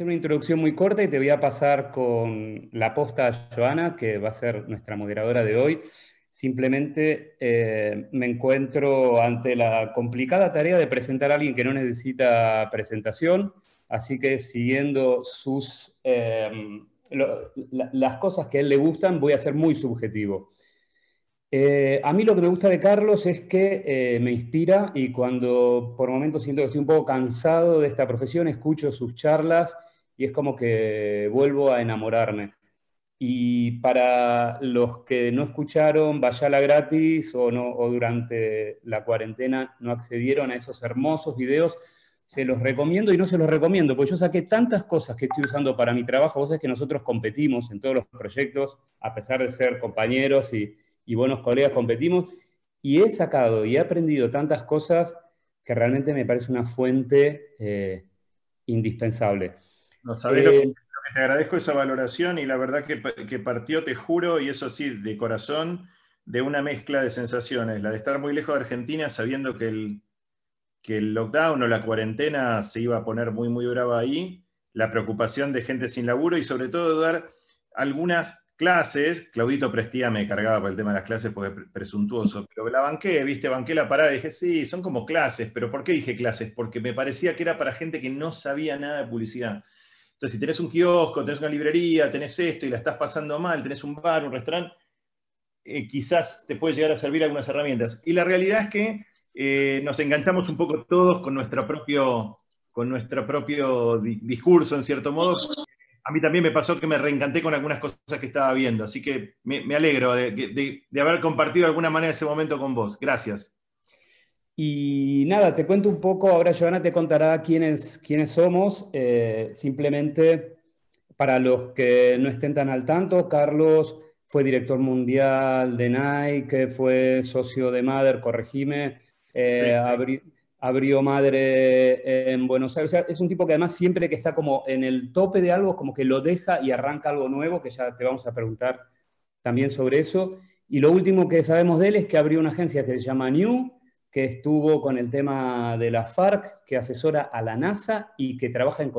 Hacer una introducción muy corta y te voy a pasar con la posta a Joana, que va a ser nuestra moderadora de hoy. Simplemente eh, me encuentro ante la complicada tarea de presentar a alguien que no necesita presentación, así que siguiendo sus, eh, las cosas que a él le gustan, voy a ser muy subjetivo. Eh, a mí lo que me gusta de Carlos es que eh, me inspira y cuando por momentos siento que estoy un poco cansado de esta profesión, escucho sus charlas y es como que vuelvo a enamorarme. Y para los que no escucharon Vayala gratis o, no, o durante la cuarentena no accedieron a esos hermosos videos, se los recomiendo y no se los recomiendo, porque yo saqué tantas cosas que estoy usando para mi trabajo. Vos sabés que nosotros competimos en todos los proyectos, a pesar de ser compañeros y, y buenos colegas competimos, y he sacado y he aprendido tantas cosas que realmente me parece una fuente eh, indispensable. No, sabes lo, que, eh, te agradezco esa valoración y la verdad que, que, partió, te juro, y eso sí, de corazón, de una mezcla de sensaciones, la de estar muy lejos de Argentina sabiendo que el, que el lockdown o la cuarentena se iba a poner muy, muy brava ahí, la preocupación de gente sin laburo y sobre todo dar algunas clases, Claudito Prestía me cargaba por el tema de las clases porque es presuntuoso, pero la banqué, viste, banqué la parada y dije, sí, son como clases, pero ¿por qué dije clases? Porque me parecía que era para gente que no sabía nada de publicidad. Entonces, si tenés un kiosco, tenés una librería, tenés esto y la estás pasando mal, tenés un bar, un restaurante, eh, quizás te puede llegar a servir algunas herramientas. Y la realidad es que eh, nos enganchamos un poco todos con nuestro propio, con nuestro propio discurso, en cierto modo, a mí también me pasó que me reencanté con algunas cosas que estaba viendo, así que me, alegro de, haber compartido de alguna manera ese momento con vos. Gracias. Y nada, te cuento un poco, ahora Joana te contará quiénes, quiénes somos, eh, simplemente para los que no estén tan al tanto, Carlos fue director mundial de Nike, fue socio de Mother, corregime, eh, abrió madre en Buenos Aires. O sea, es un tipo que además siempre que está como en el tope de algo, como que lo deja y arranca algo nuevo, que ya te vamos a preguntar también sobre eso. Y lo último que sabemos de él es que abrió una agencia que se llama New, que estuvo con el tema de la FARC, que asesora a la NASA y que trabaja en,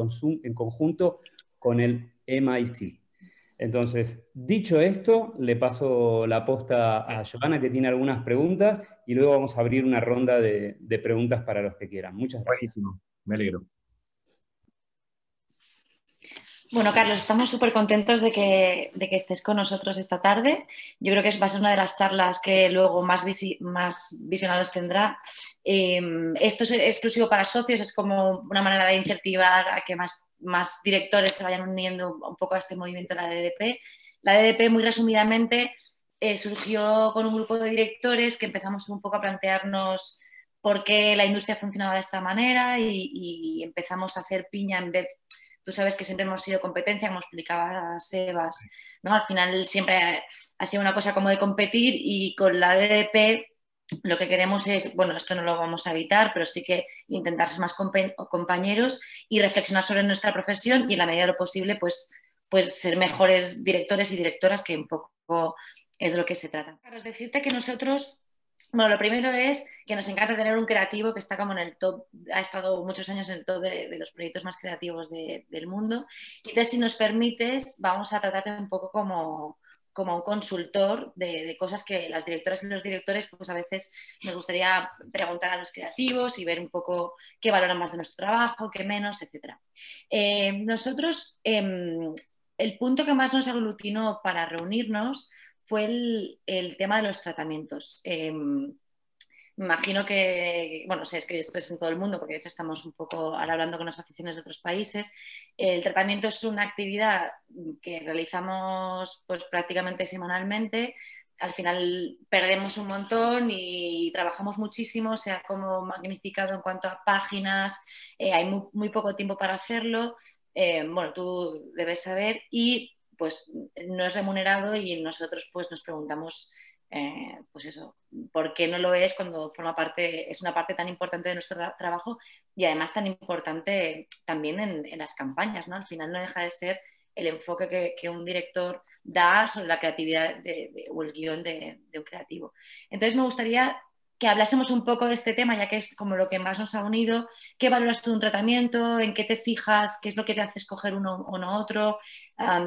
en conjunto con el MIT. Entonces, dicho esto, le paso la posta a Giovanna que tiene algunas preguntas y luego vamos a abrir una ronda de, preguntas para los que quieran. Muchas gracias. Me alegro. Bueno, Carlos, estamos súper contentos de que, estés con nosotros esta tarde. Yo creo que va a ser una de las charlas que luego más, más visionados tendrá. Em, esto es exclusivo para socios, es como una manera de incentivar a que más más directores se vayan uniendo un poco a este movimiento de la DDP. La DDP, muy resumidamente, eh, surgió con un grupo de directores que empezamos un poco a plantearnos por qué la industria funcionaba de esta manera y, empezamos a hacer piña en vez, tú sabes que siempre hemos sido competencia, como explicaba Sebas, ¿no? Al final siempre ha sido una cosa como de competir y con la DDP lo que queremos es, bueno, esto no lo vamos a evitar, pero sí que intentar ser más compañeros y reflexionar sobre nuestra profesión y en la medida de lo posible, pues, pues ser mejores directores y directoras, que un poco es de lo que se trata. Carlos, decirte que nosotros, bueno, lo primero es que nos encanta tener un creativo que está como en el top, ha estado muchos años en el top de, los proyectos más creativos del mundo. Y entonces, si nos permites, vamos a tratarte un poco como como un consultor de, cosas que las directoras y los directores, pues a veces nos gustaría preguntar a los creativos y ver un poco qué valoran más de nuestro trabajo, qué menos, etc. Eh, nosotros, em, el punto que más nos aglutinó para reunirnos fue el, tema de los tratamientos. Em, imagino que, bueno, sé, es que esto es en todo el mundo, porque de hecho estamos un poco hablando con las aficiones de otros países. El tratamiento es una actividad que realizamos pues, prácticamente semanalmente. Al final perdemos un montón y trabajamos muchísimo, se ha como magnificado en cuanto a páginas, eh, hay muy, poco tiempo para hacerlo. Eh, bueno, tú debes saber y pues no es remunerado y nosotros pues nos preguntamos eh, pues eso, ¿por qué no lo es cuando forma parte, es una parte tan importante de nuestro trabajo y además tan importante también en, las campañas, ¿no? Al final no deja de ser el enfoque que, un director da sobre la creatividad o el guion de, un creativo. Entonces me gustaría que hablásemos un poco de este tema, ya que es como lo que más nos ha unido. ¿Qué valoras tú de un tratamiento? ¿En qué te fijas? ¿Qué es lo que te hace escoger uno o no otro?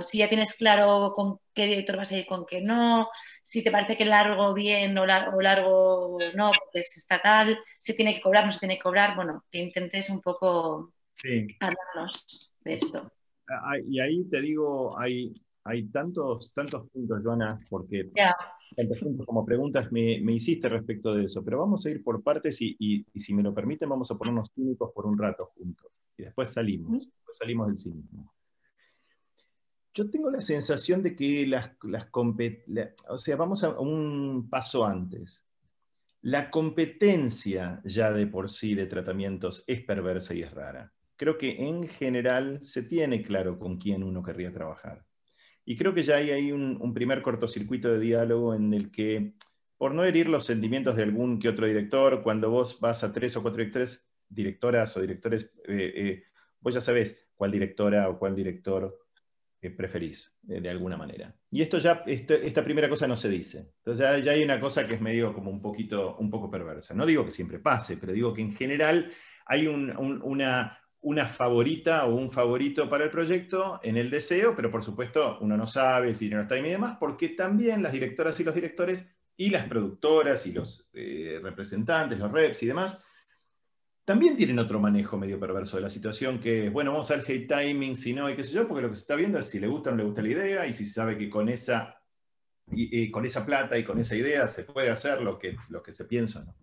si ya tienes claro con qué director vas a ir, con qué no. Si te parece que largo bien o, largo no, porque es estatal. Si tiene que cobrar, no se tiene que cobrar. Bueno, que intentes un poco hablarnos de esto. Ah, y ahí te digo, hay, hay tantos, tantos puntos, Joana, porque tantos puntos como preguntas me, hiciste respecto de eso, pero vamos a ir por partes y, si me lo permiten vamos a ponernos químicos por un rato juntos y después salimos, salimos del cínico. Yo tengo la sensación de que las, las o sea, vamos a un paso antes. La competencia ya de por sí de tratamientos es perversa y es rara. Creo que en general se tiene claro con quién uno querría trabajar. Y creo que ya hay ahí un, primer cortocircuito de diálogo en el que, por no herir los sentimientos de algún que otro director, cuando vos vas a tres o cuatro directores, directoras o directores, eh, eh, vos ya sabés cuál directora o cuál director eh, preferís, de alguna manera. Y esto ya, esta primera cosa no se dice. Entonces ya, hay una cosa que es medio como un poquito, un poco perversa. No digo que siempre pase, pero digo que en general hay una, una favorita o un favorito para el proyecto en el deseo, pero por supuesto uno no sabe si no está y demás, porque también las directoras y los directores y las productoras y los eh, representantes, los reps y demás, también tienen otro manejo medio perverso de la situación, que es, bueno, vamos a ver si hay timing, si no, y qué sé yo, porque lo que se está viendo es si le gusta o no le gusta la idea, y si sabe que con esa, y, con esa plata y con esa idea se puede hacer lo que, lo que se piensa no.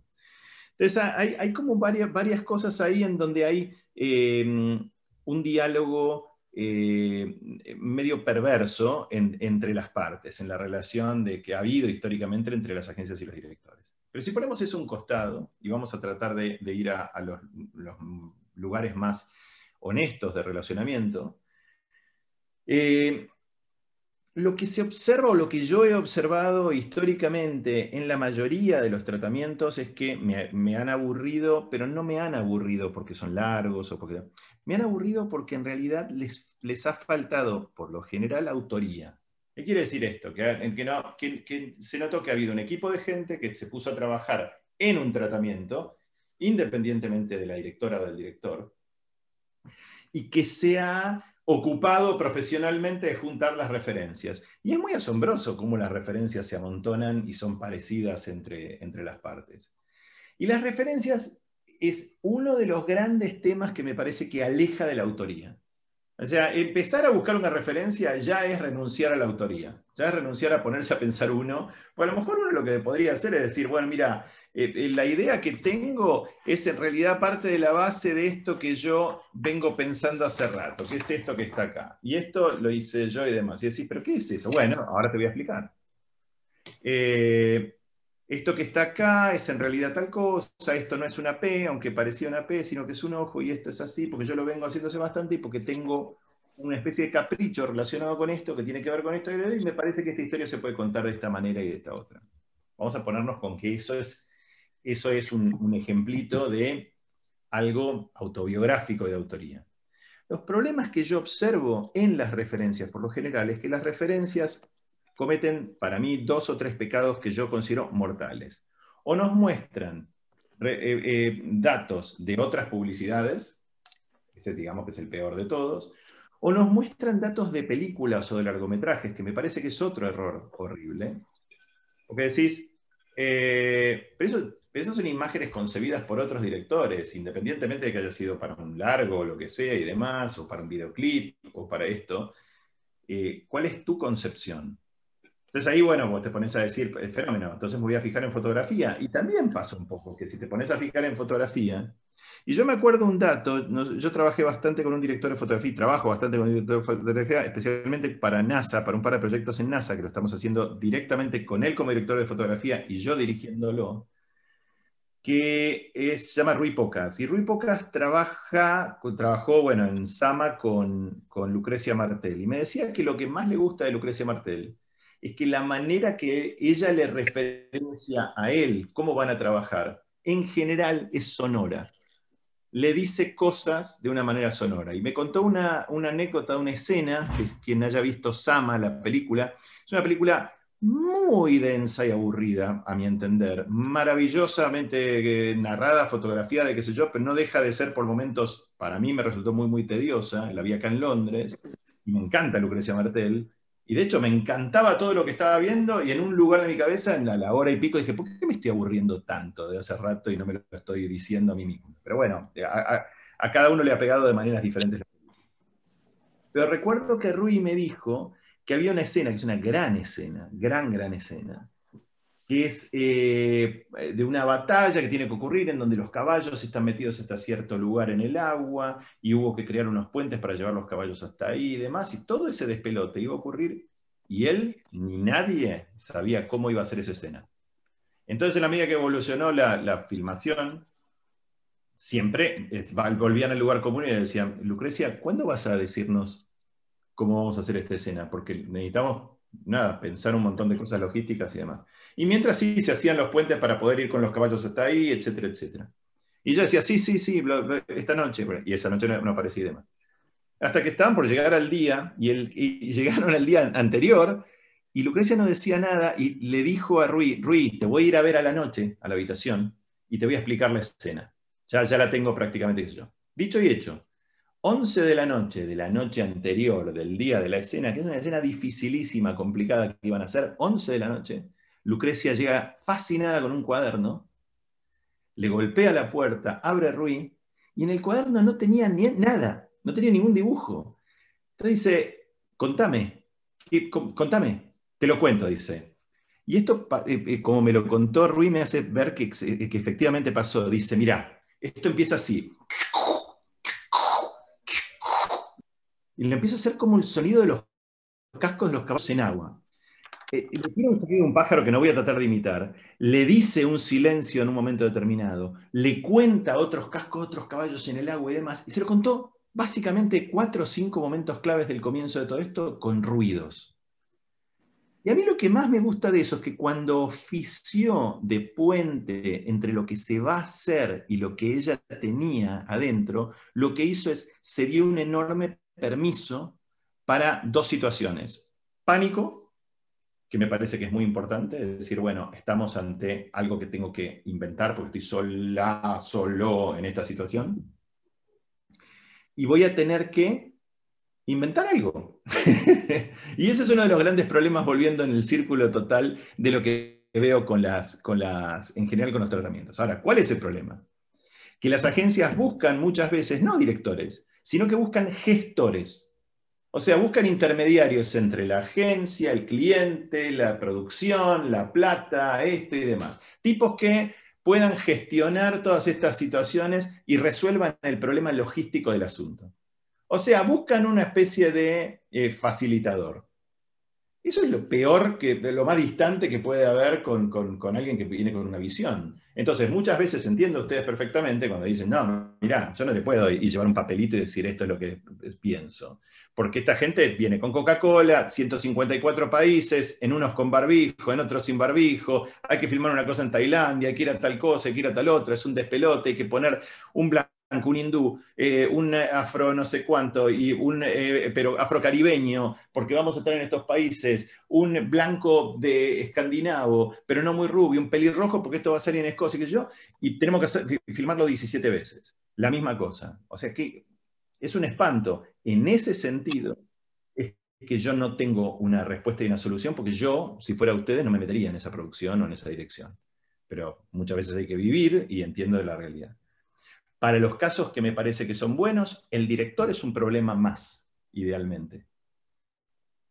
Entonces hay, hay como varias, varias cosas ahí en donde hay Em, un diálogo eh, medio perverso entre las partes, en la relación de que ha habido históricamente entre las agencias y los directores. Pero si ponemos eso a un costado y vamos a tratar de, ir a, los, lugares más honestos de relacionamiento, eh, lo que se observa o lo que yo he observado históricamente en la mayoría de los tratamientos es que me, han aburrido, pero no me han aburrido porque son largos o porque... Me han aburrido porque en realidad les, les ha faltado, por lo general, autoría. ¿Qué quiere decir esto? Que, que, no, que, se notó que ha habido un equipo de gente que se puso a trabajar en un tratamiento, independientemente de la directora o del director, y que se ha ocupado profesionalmente de juntar las referencias. Y es muy asombroso cómo las referencias se amontonan y son parecidas entre, entre las partes. Y las referencias es uno de los grandes temas que me parece que aleja de la autoría. O sea, empezar a buscar una referencia ya es renunciar a la autoría, ya es renunciar a ponerse a pensar uno. Pues a lo mejor uno lo que podría hacer es decir, bueno, mira, eh, eh, la idea que tengo es en realidad parte de la base de esto que yo vengo pensando hace rato, que es esto que está acá. Y esto lo hice yo y demás. Y decís, ¿pero qué es eso? Bueno, ahora te voy a explicar. Eh, esto que está acá es en realidad tal cosa, esto no es una P, aunque parecía una P, sino que es un ojo y esto es así, porque yo lo vengo haciéndose bastante y porque tengo una especie de capricho relacionado con esto, que tiene que ver con esto, y me parece que esta historia se puede contar de esta manera y de esta otra. Vamos a ponernos con que eso es eso es un, ejemplito de algo autobiográfico de autoría. Los problemas que yo observo en las referencias, por lo general, es que las referencias cometen para mí dos o tres pecados que yo considero mortales. O nos muestran eh, eh, datos de otras publicidades, ese digamos que es el peor de todos, o nos muestran datos de películas o de largometrajes, que me parece que es otro error horrible. Porque decís, eh, pero eso son imágenes concebidas por otros directores, independientemente de que haya sido para un largo o lo que sea y demás, o para un videoclip o para esto. ¿Cuál es tu concepción? Entonces ahí, bueno, vos te pones a decir, fenómeno, entonces me voy a fijar en fotografía. Y también pasa un poco que si te pones a fijar en fotografía, y yo me acuerdo un dato, yo trabajé bastante con un director de fotografía, trabajo bastante con un director de fotografía, especialmente para NASA, para un par de proyectos en NASA, que lo estamos haciendo directamente con él como director de fotografía y yo dirigiéndolo que se llama Rui Pocas. Y Rui Pocas trabaja, trabajó bueno, en Sama con, con, Lucrecia Martel. Y me decía que lo que más le gusta de Lucrecia Martel es que la manera que ella le referencia a él, cómo van a trabajar, en general es sonora. Le dice cosas de una manera sonora. Y me contó una, anécdota, una escena, que quien haya visto Sama, la película, es una película muy densa y aburrida, a mi entender, maravillosamente eh, narrada, fotografiada, qué sé yo, pero no deja de ser por momentos, para mí me resultó muy, muy tediosa, la vi acá en Londres, y me encanta Lucrecia Martel, y de hecho me encantaba todo lo que estaba viendo, y en un lugar de mi cabeza, en la, hora y pico, dije, ¿por qué me estoy aburriendo tanto de hace rato y no me lo estoy diciendo a mí mismo? Pero bueno, a, a cada uno le ha pegado de maneras diferentes. Pero recuerdo que Rui me dijo que había una escena, que es una gran escena, gran, gran escena, que es eh, de una batalla que tiene que ocurrir en donde los caballos están metidos hasta cierto lugar en el agua y hubo que crear unos puentes para llevar los caballos hasta ahí y demás, y todo ese despelote iba a ocurrir y él ni nadie sabía cómo iba a ser esa escena. Entonces, en la medida que evolucionó la, filmación, siempre volvían al lugar común y le decían, Lucrecia, ¿cuándo vas a decirnos cómo vamos a hacer esta escena, porque necesitamos, nada, pensar un montón de cosas logísticas y demás. Y mientras sí, se hacían los puentes para poder ir con los caballos hasta ahí, etcétera, etcétera. Y yo decía, sí, sí, sí, esta noche, y esa noche no, aparecía y demás. Hasta que estaban por llegar al día, y, el, llegaron al día anterior, y Lucrecia no decía nada, y le dijo a Rui, Rui, te voy a ir a ver a la noche, a la habitación, y te voy a explicar la escena. Ya, ya la tengo prácticamente yo. Dicho y hecho. 11 de la noche, de la noche anterior, del día de la escena, que es una escena dificilísima, complicada que iban a hacer, 11 de la noche, Lucrecia llega fascinada con un cuaderno, le golpea la puerta, abre Rui, y en el cuaderno no tenía ni, nada, no tenía ningún dibujo. Entonces dice, contame, contame, te lo cuento, dice. Y esto, eh, eh, como me lo contó Rui, me hace ver que, que efectivamente pasó. Dice, mira, esto empieza así. Y le empieza a hacer como el sonido de los cascos de los caballos en agua. Eh, le tiene un sonido de un pájaro que no voy a tratar de imitar, le dice un silencio en un momento determinado, le cuenta otros cascos, otros caballos en el agua y demás, y se lo contó básicamente cuatro o cinco momentos claves del comienzo de todo esto con ruidos. Y a mí lo que más me gusta de eso es que cuando ofició de puente entre lo que se va a hacer y lo que ella tenía adentro, lo que hizo es, se dio un enorme permiso para dos situaciones. Pánico, que me parece que es muy importante, es decir, bueno, estamos ante algo que tengo que inventar porque estoy sola, solo en esta situación. Y voy a tener que inventar algo. y ese es uno de los grandes problemas, volviendo en el círculo total de lo que veo con las, con las, en general con los tratamientos. Ahora, ¿cuál es el problema? Que las agencias buscan muchas veces, no directores, sino que buscan gestores. O sea, buscan intermediarios entre la agencia, el cliente, la producción, la plata, esto y demás. Tipos que puedan gestionar todas estas situaciones y resuelvan el problema logístico del asunto. O sea, buscan una especie de eh, facilitador. Eso es lo peor, que, lo más distante que puede haber con, con, alguien que viene con una visión. Entonces, muchas veces entiendo ustedes perfectamente cuando dicen, no, mira, yo no le puedo y llevar un papelito y decir esto es lo que pienso. Porque esta gente viene con Coca-Cola, 154 países, en unos con barbijo, en otros sin barbijo, hay que filmar una cosa en Tailandia, hay que ir a tal cosa, hay que ir a tal otra, es un despelote, hay que poner un blanco un hindú, eh, un afro no sé cuánto, y un, eh, pero afrocaribeño, porque vamos a estar en estos países, un blanco de escandinavo, pero no muy rubio, un pelirrojo, porque esto va a salir en Escocia, que yo, y tenemos que filmarlo 17 veces. La misma cosa. O sea que es un espanto. En ese sentido, es que yo no tengo una respuesta y una solución, porque yo, si fuera ustedes, no me metería en esa producción o en esa dirección. Pero muchas veces hay que vivir y entiendo de la realidad. Para los casos que me parece que son buenos, el director es un problema más, idealmente.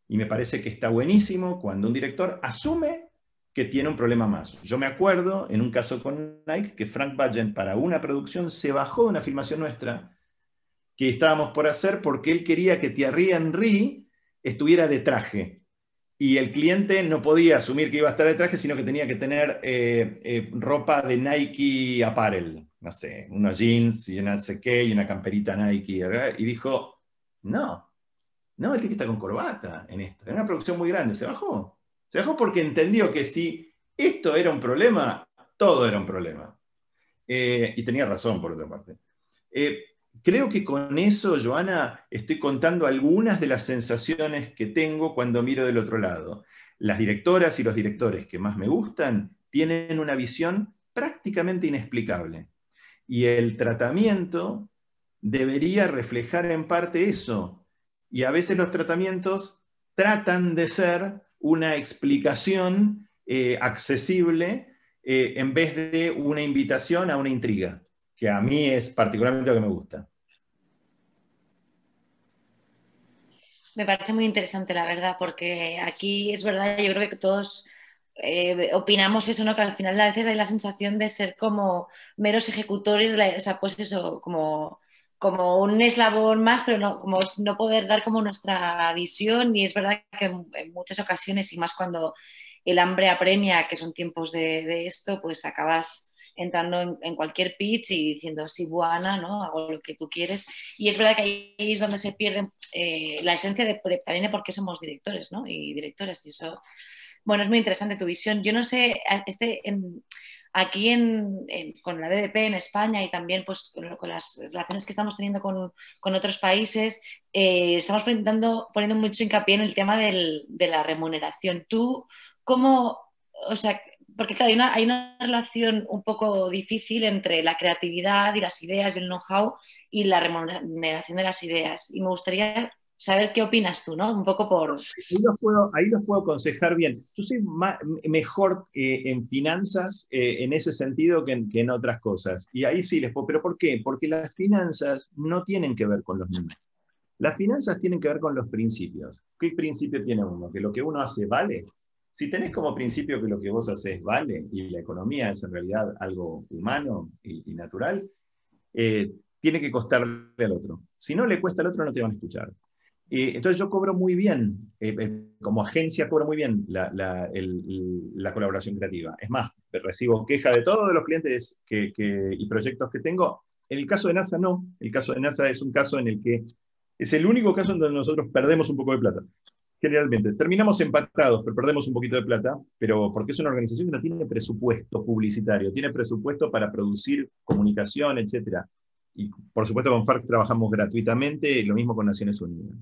Y me parece que está buenísimo cuando un director asume que tiene un problema más. Yo me acuerdo en un caso con Nike que Frank Bajen para una producción se bajó de una filmación nuestra que estábamos por hacer porque él quería que Thierry Henry estuviera de traje. Y el cliente no podía asumir que iba a estar de traje, sino que tenía que tener eh, eh, ropa de Nike Apparel no sé, unos jeans y una sé qué y una camperita Nike, y dijo, no, no, el que está con corbata en esto. Era una producción muy grande, se bajó. Se bajó porque entendió que si esto era un problema, todo era un problema. Eh, y tenía razón, por otra parte. Eh, creo que con eso, Joana, estoy contando algunas de las sensaciones que tengo cuando miro del otro lado. Las directoras y los directores que más me gustan tienen una visión prácticamente inexplicable. Y el tratamiento debería reflejar en parte eso. Y a veces los tratamientos tratan de ser una explicación eh, accesible eh, en vez de una invitación a una intriga, que a mí es particularmente lo que me gusta. Me parece muy interesante, la verdad, porque aquí es verdad, yo creo que todos eh, opinamos eso, ¿no? Que al final a veces hay la sensación de ser como meros ejecutores, o sea, pues eso, como, como un eslabón más, pero no, como no poder dar como nuestra visión y es verdad que en, muchas ocasiones y más cuando el hambre apremia, que son tiempos de, esto, pues acabas entrando en, cualquier pitch y diciendo, sí, buena, ¿no? Hago lo que tú quieres. Y es verdad que ahí es donde se pierde eh, la esencia de, también de por qué somos directores, ¿no? Y directores, y eso bueno, es muy interesante tu visión. Yo no sé, este, aquí en, con la DDP en España y también pues, con, las relaciones que estamos teniendo con, otros países, eh, estamos poniendo, poniendo mucho hincapié en el tema de la remuneración. ¿Tú cómo, o sea, porque claro, hay una, hay una, relación un poco difícil entre la creatividad y las ideas y el know-how y la remuneración de las ideas. Y me gustaría saber qué opinas tú, ¿no? Un poco por... Ahí los puedo, ahí los puedo aconsejar bien. Yo soy mejor eh, en finanzas eh, en ese sentido que en, otras cosas. Y ahí sí les puedo... ¿Pero por qué? Porque las finanzas no tienen que ver con los números. Las finanzas tienen que ver con los principios. ¿Qué principio tiene uno? Que lo que uno hace vale. Si tenés como principio que lo que vos haces vale y la economía es en realidad algo humano y, natural, eh, tiene que costarle al otro. Si no le cuesta al otro, no te van a escuchar. Eh, entonces yo cobro muy bien, eh, eh, como agencia cobro muy bien la, colaboración creativa. Es más, recibo queja de todos los clientes y proyectos que tengo. En el caso de NASA no, el caso de NASA es un caso en el que es el único caso en donde nosotros perdemos un poco de plata. Generalmente, terminamos empatados, pero perdemos un poquito de plata, pero porque es una organización que no tiene presupuesto publicitario, tiene presupuesto para producir comunicación, etc. Y por supuesto con FARC trabajamos gratuitamente, lo mismo con Naciones Unidas.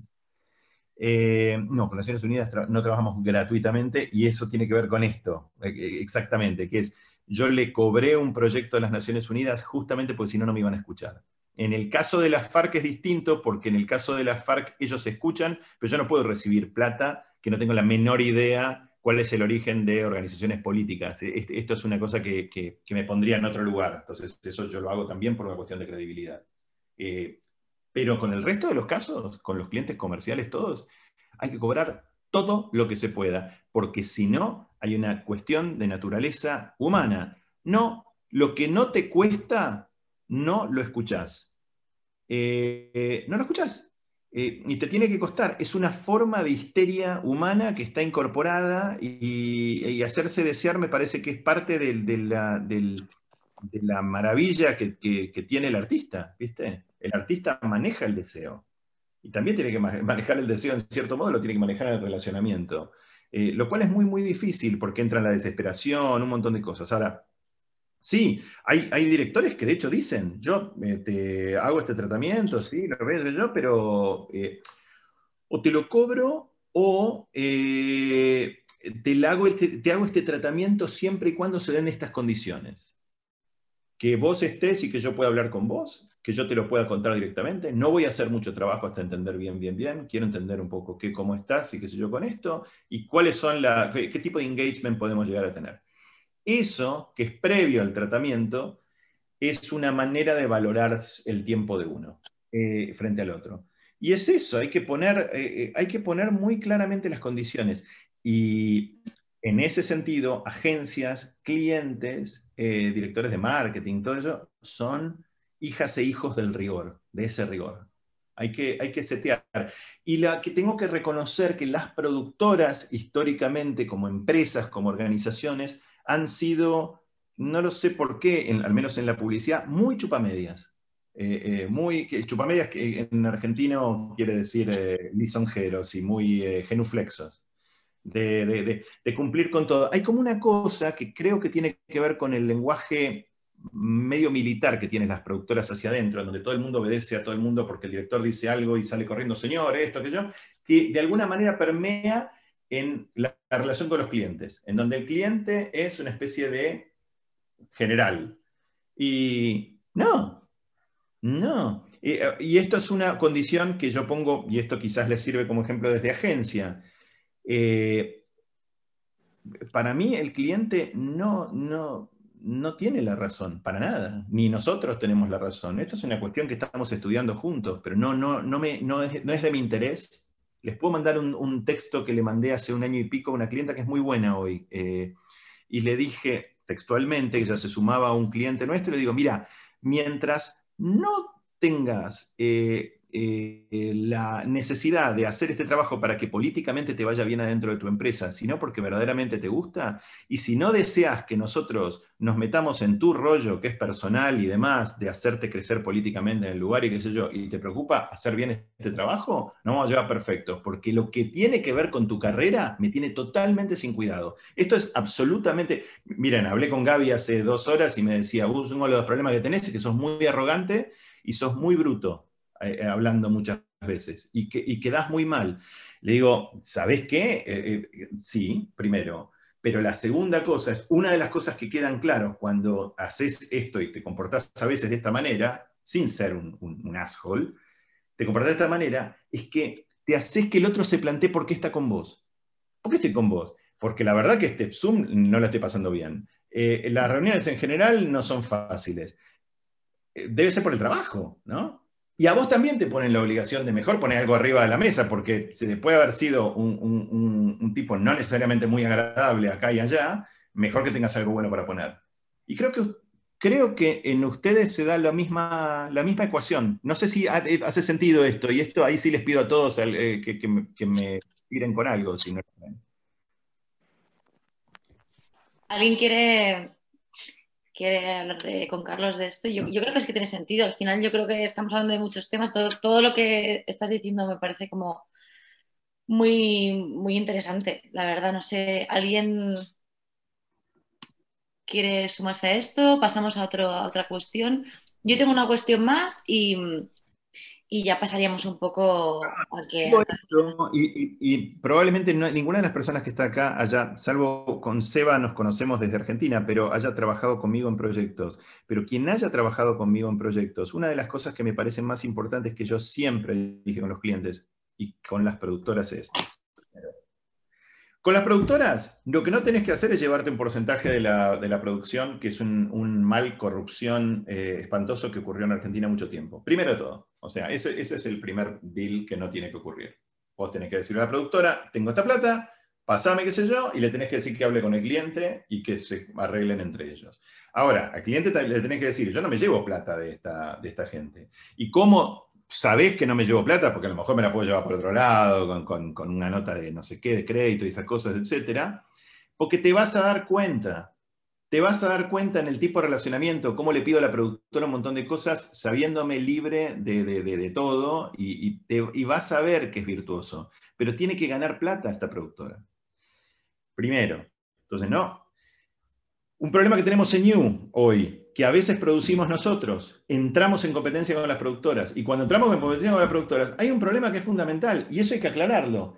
Eh, no, con Naciones Unidas no trabajamos gratuitamente y eso tiene que ver con esto, eh, eh, exactamente, que es, yo le cobré un proyecto de las Naciones Unidas justamente porque si no, no me iban a escuchar. En el caso de las FARC es distinto porque en el caso de las FARC ellos escuchan, pero yo no puedo recibir plata que no tengo la menor idea cuál es el origen de organizaciones políticas. Esto es una cosa que, me pondría en otro lugar. Entonces, eso yo lo hago también por una cuestión de credibilidad. Pero con el resto de los casos, con los clientes comerciales todos, hay que cobrar todo lo que se pueda, porque si no, hay una cuestión de naturaleza humana. No, lo que no te cuesta, no lo escuchás. Eh, no lo escuchás. Eh, y te tiene que costar. Es una forma de histeria humana que está incorporada y, hacerse desear me parece que es parte de, la, maravilla que, que tiene el artista, ¿viste? el artista maneja el deseo. Y también tiene que manejar el deseo, en cierto modo, lo tiene que manejar en el relacionamiento. Eh, lo cual es muy, muy difícil porque entra en la desesperación, un montón de cosas. Ahora, sí, hay, hay directores que de hecho dicen, yo eh, te hago este tratamiento, sí, lo veo yo, pero eh, o te lo cobro o te, hago este, te hago este tratamiento siempre y cuando se den estas condiciones. Que vos estés y que yo pueda hablar con vos, que yo te lo pueda contar directamente. No voy a hacer mucho trabajo hasta entender bien, bien, bien. Quiero entender un poco qué, cómo estás y qué sé yo con esto y cuáles son la, qué, tipo de engagement podemos llegar a tener. Eso, que es previo al tratamiento, es una manera de valorar el tiempo de uno eh, frente al otro. Y es eso, hay que, poner, eh, eh, hay que poner muy claramente las condiciones. Y en ese sentido, agencias, clientes, directores de marketing, todo eso, son hijas e hijos del rigor, de ese rigor. Hay que, hay que setear. Y la que tengo que reconocer que las productoras, históricamente, como empresas, como organizaciones, han sido, no lo sé por qué, al menos en la publicidad, muy chupamedias. Eh, eh, muy chupamedias que en argentino quiere decir eh, lisonjeros y muy eh, genuflexos. De, cumplir con todo. Hay como una cosa que creo que tiene que ver con el lenguaje medio militar que tienen las productoras hacia adentro, donde todo el mundo obedece a todo el mundo porque el director dice algo y sale corriendo, señor, esto, que yo, que de alguna manera permea en la, relación con los clientes, en donde el cliente es una especie de general. Y no, no. Y, esto es una condición que yo pongo, y esto quizás les sirve como ejemplo desde agencia. Eh, para mí el cliente no, no, no tiene la razón, para nada, ni nosotros tenemos la razón. Esto es una cuestión que estamos estudiando juntos, pero no, no, no, me, no, es, de mi interés. Les puedo mandar un, texto que le mandé hace un año y pico a una clienta que es muy buena hoy. Eh, y le dije textualmente, que ya se sumaba a un cliente nuestro, le digo, mira, mientras no tengas eh, eh, la necesidad de hacer este trabajo para que políticamente te vaya bien adentro de tu empresa, sino porque verdaderamente te gusta, y si no deseas que nosotros nos metamos en tu rollo, que es personal y demás, de hacerte crecer políticamente en el lugar y qué sé yo, y te preocupa hacer bien este trabajo, no vamos a llevar perfecto, porque lo que tiene que ver con tu carrera me tiene totalmente sin cuidado. Esto es absolutamente, miren, hablé con Gaby hace dos horas y me decía, uno de los problemas que tenés es que sos muy arrogante y sos muy bruto eh, hablando muchas veces y, que, y quedás muy mal. Le digo, ¿sabes qué? Eh, eh, sí, primero. Pero la segunda cosa es, una de las cosas que quedan claros cuando haces esto y te comportás a veces de esta manera, sin ser un, un, asshole, te comportás de esta manera, es que te haces que el otro se plantee por qué está con vos. ¿Por qué estoy con vos? Porque la verdad que este Zoom no lo estoy pasando bien. las reuniones en general no son fáciles. debe ser por el trabajo, ¿no? Y a vos también te ponen la obligación de mejor poner algo arriba de la mesa, porque se puede haber sido un, tipo no necesariamente muy agradable acá y allá, mejor que tengas algo bueno para poner. Y creo que, creo que en ustedes se da la misma, la misma ecuación. No sé si eh, hace sentido esto, y esto ahí sí les pido a todos eh, que, que, me tiren con algo. Si no... ¿Alguien quiere quiere hablar con Carlos de esto. Yo, yo, creo que es que tiene sentido. Al final yo creo que estamos hablando de muchos temas. Todo, todo lo que estás diciendo me parece como muy, muy interesante. La verdad, no sé, ¿alguien quiere sumarse a esto? Pasamos a, otro, a otra cuestión. Yo tengo una cuestión más y, y ya pasaríamos un poco a que... y, probablemente ninguna de las personas que está acá haya, salvo con Seba nos conocemos desde Argentina, pero haya trabajado conmigo en proyectos. Pero quien haya trabajado conmigo en proyectos, una de las cosas que me parecen más importantes que yo siempre dije con los clientes y con las productoras es, con las productoras, lo que no tenés que hacer es llevarte un porcentaje de la, producción, que es un, mal corrupción eh, espantoso que ocurrió en Argentina mucho tiempo. Primero de todo, o sea, ese, es el primer deal que no tiene que ocurrir. Vos tenés que decirle a la productora, tengo esta plata, pasame qué sé yo, y le tenés que decir que hable con el cliente y que se arreglen entre ellos. Ahora, al cliente le tenés que decir, yo no me llevo plata de esta, de esta gente. ¿Y cómo sabés que no me llevo plata, porque a lo mejor me la puedo llevar por otro lado, con, una nota de no sé qué, de crédito y esas cosas, etcétera, porque te vas a dar cuenta, te vas a dar cuenta en el tipo de relacionamiento, cómo le pido a la productora un montón de cosas, sabiéndome libre de, todo, y, y, vas a ver que es virtuoso. Pero tiene que ganar plata esta productora. Primero. Entonces, no. Un problema que tenemos en New hoy, que a veces producimos nosotros, entramos en competencia con las productoras. Y cuando entramos en competencia con las productoras, hay un problema que es fundamental y eso hay que aclararlo.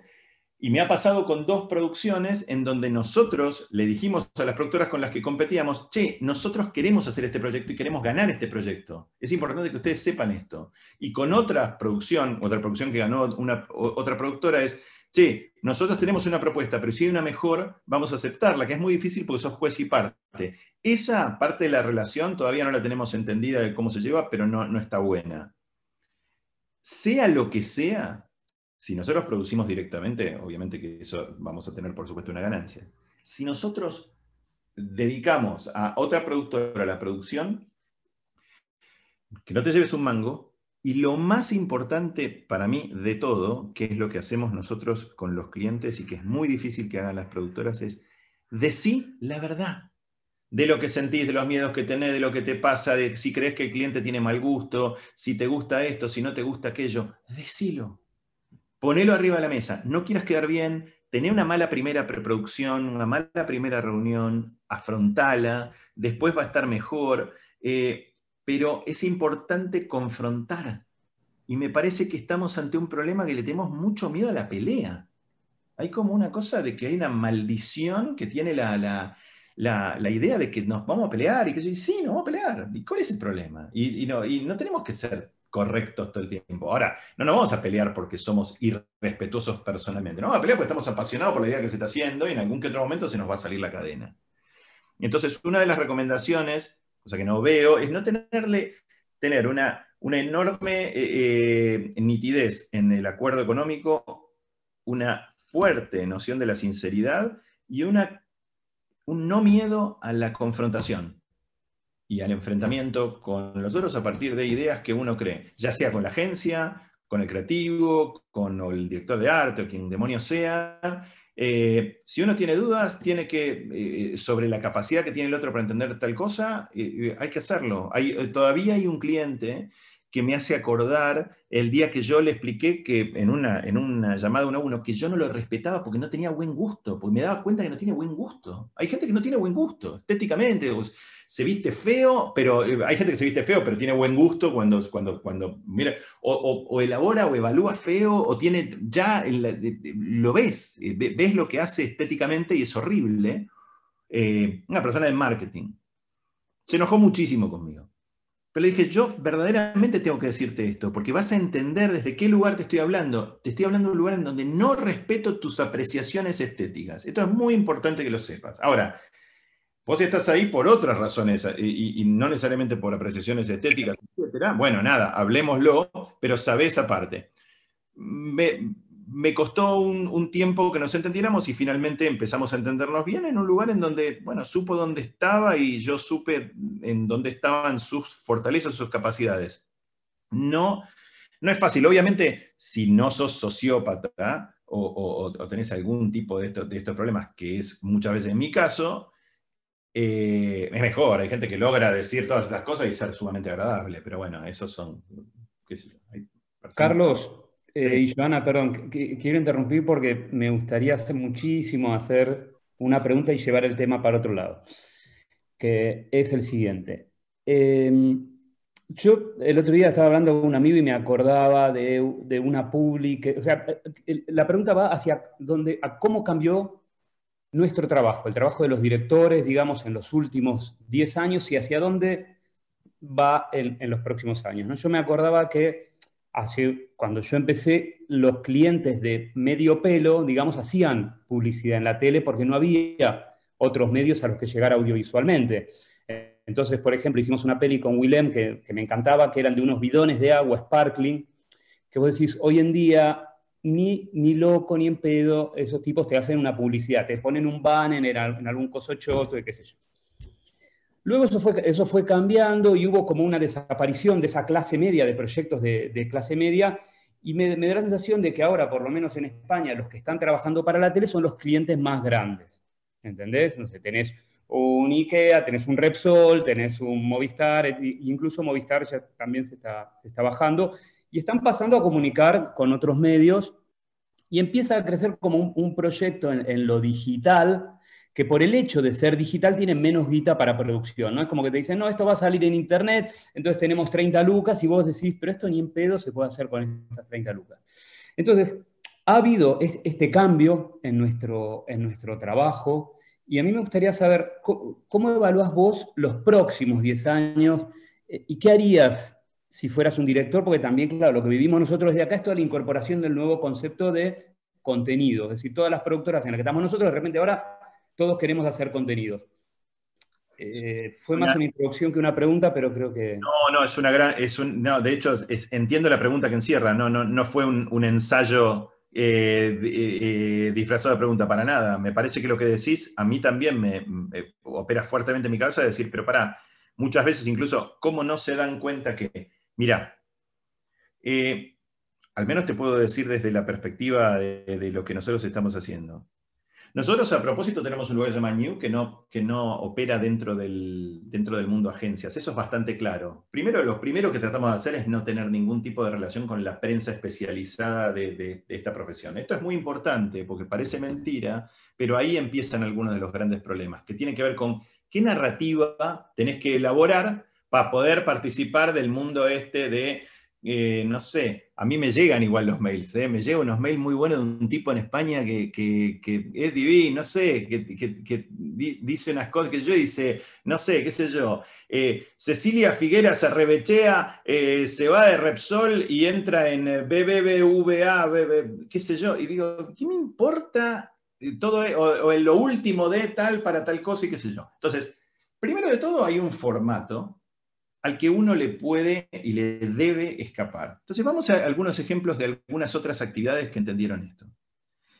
Y me ha pasado con dos producciones en donde nosotros le dijimos a las productoras con las que competíamos, che, nosotros queremos hacer este proyecto y queremos ganar este proyecto. Es importante que ustedes sepan esto. Y con otra producción, otra producción que ganó una, otra productora es, che, nosotros tenemos una propuesta, pero si hay una mejor, vamos a aceptarla, que es muy difícil porque sos juez y parte. Esa parte de la relación todavía no la tenemos entendida de cómo se lleva, pero no, no está buena. Sea lo que sea, si nosotros producimos directamente, obviamente que eso vamos a tener, por supuesto, una ganancia. Si nosotros dedicamos a otra productora la producción, que no te lleves un mango, y lo más importante para mí de todo, que es lo que hacemos nosotros con los clientes y que es muy difícil que hagan las productoras, es decir la verdad de lo que sentís, de los miedos que tenés, de lo que te pasa, de si crees que el cliente tiene mal gusto, si te gusta esto, si no te gusta aquello. Decilo. Ponelo arriba de la mesa. No quieras quedar bien, tené una mala primera preproducción, una mala primera reunión, afrontala, después va a estar mejor. eh, pero es importante confrontar. Y me parece que estamos ante un problema que le tenemos mucho miedo a la pelea. Hay como una cosa de que hay una maldición que tiene la, idea de que nos vamos a pelear y que sí, nos vamos a pelear. ¿Y cuál es el problema? Y, no, y no tenemos que ser correctos todo el tiempo. Ahora, no nos vamos a pelear porque somos irrespetuosos personalmente. No vamos a pelear porque estamos apasionados por la idea que se está haciendo y en algún que otro momento se nos va a salir la cadena. Entonces, una de las recomendaciones, cosa que no veo, es no tenerle, tener una, una enorme eh, eh, nitidez en el acuerdo económico, una fuerte noción de la sinceridad y una, un no miedo a la confrontación y al enfrentamiento con los otros a partir de ideas que uno cree, ya sea con la agencia, con el creativo, con el director de arte o quien demonio sea. Eh, si uno tiene dudas tiene que, eh, sobre la capacidad que tiene el otro para entender tal cosa, eh, hay que hacerlo. Todavía hay un cliente que me hace acordar el día que yo le expliqué que en una, en una llamada uno a uno, que yo no lo respetaba porque no tenía buen gusto, porque me daba cuenta que no tiene buen gusto. Hay gente que no tiene buen gusto, estéticamente, se viste feo, pero eh, hay gente que se viste feo, pero tiene buen gusto cuando, cuando, cuando mira, o, elabora o evalúa feo, o tiene, ya lo ves, eh, ves lo que hace estéticamente y es horrible. Eh, una persona de marketing. Se enojó muchísimo conmigo. Pero le dije, yo verdaderamente tengo que decirte esto, porque vas a entender desde qué lugar te estoy hablando. Te estoy hablando de un lugar en donde no respeto tus apreciaciones estéticas. Esto es muy importante que lo sepas. Ahora, vos estás ahí por otras razones y, no necesariamente por apreciaciones estéticas, etc. Bueno, nada, hablemoslo, pero sabés aparte. Me costó un, tiempo que nos entendiéramos y finalmente empezamos a entendernos bien en un lugar en donde, bueno, supo dónde estaba y yo supe en dónde estaban sus fortalezas, sus capacidades. No, no es fácil. Obviamente, si no sos sociópata o, tenés algún tipo de, de, estos problemas, que es muchas veces en mi caso, eh, es mejor. Hay gente que logra decir todas estas cosas y ser sumamente agradable, pero bueno, esos son. Carlos, eh, y Joana, perdón, quiero interrumpir porque me gustaría hacer muchísimo hacer una pregunta y llevar el tema para otro lado, que es el siguiente. Em, yo el otro día estaba hablando con un amigo y me acordaba de, una pública, o sea, la pregunta va hacia dónde, a cómo cambió nuestro trabajo, el trabajo de los directores, digamos, en los últimos 10 años y hacia dónde va en, los próximos años. ¿no? Yo me acordaba que cuando yo empecé, los clientes de medio pelo, digamos, hacían publicidad en la tele porque no había otros medios a los que llegar audiovisualmente. Entonces, por ejemplo, hicimos una peli con Willem que, me encantaba, que eran de unos bidones de agua sparkling, que vos decís, hoy en día ni, ni loco ni en pedo, esos tipos te hacen una publicidad, te ponen un banner en, algún coso choto y qué sé yo. Luego eso fue, eso fue cambiando y hubo como una desaparición de esa clase media, de proyectos de, clase media, y me, da la sensación de que ahora, por lo menos en España, los que están trabajando para la tele son los clientes más grandes. ¿Entendés? No sé, tenés un IKEA, tenés un Repsol, tenés un Movistar, e incluso Movistar ya también se está, se está bajando, y están pasando a comunicar con otros medios, y empieza a crecer como un, proyecto en lo digital, que por el hecho de ser digital tienen menos guita para producción, ¿no? Es como que te dicen, no, esto va a salir en internet, entonces tenemos 30 lucas y vos decís, pero esto ni en pedo se puede hacer con estas 30 lucas. Entonces, ha habido este cambio en nuestro, en nuestro trabajo y a mí me gustaría saber cómo, evalúas vos los próximos 10 años eh, y qué harías si fueras un director, porque también, claro, lo que vivimos nosotros desde acá es toda la incorporación del nuevo concepto de contenido, es decir, todas las productoras en las que estamos nosotros, de repente ahora todos queremos hacer contenido. Eh, fue más una introducción que una pregunta, pero creo que... No, no, es una gran... Es un, no, de hecho, entiendo la pregunta que encierra, no, no, no fue un, ensayo eh, eh, disfrazado de pregunta para nada. Me parece que lo que decís a mí también me, opera fuertemente en mi cabeza de decir, pero para, muchas veces incluso, ¿cómo no se dan cuenta que, mira, al menos te puedo decir desde la perspectiva de lo que nosotros estamos haciendo. Nosotros a propósito tenemos un lugar que se llama New que no, que no opera dentro del, dentro del mundo agencias. Eso es bastante claro. Primero, lo primero que tratamos de hacer es no tener ningún tipo de relación con la prensa especializada de, esta profesión. Esto es muy importante porque parece mentira, pero ahí empiezan algunos de los grandes problemas, que tienen que ver con qué narrativa tenés que elaborar para poder participar del mundo este de eh, no sé, a mí me llegan igual los mails, ¿eh? me llegan unos mails muy buenos de un tipo en España que, es divino, no sé, que, dice unas cosas que yo dice, no sé, qué sé yo, eh, Cecilia Figuera se revechea, se va de Repsol y entra en BBVA, qué sé yo, y digo, ¿qué me importa todo, o, o en lo último de tal para tal cosa y qué sé yo? Entonces, primero de todo hay un formato al que uno le puede y le debe escapar. Entonces vamos a algunos ejemplos de algunas otras actividades que entendieron esto.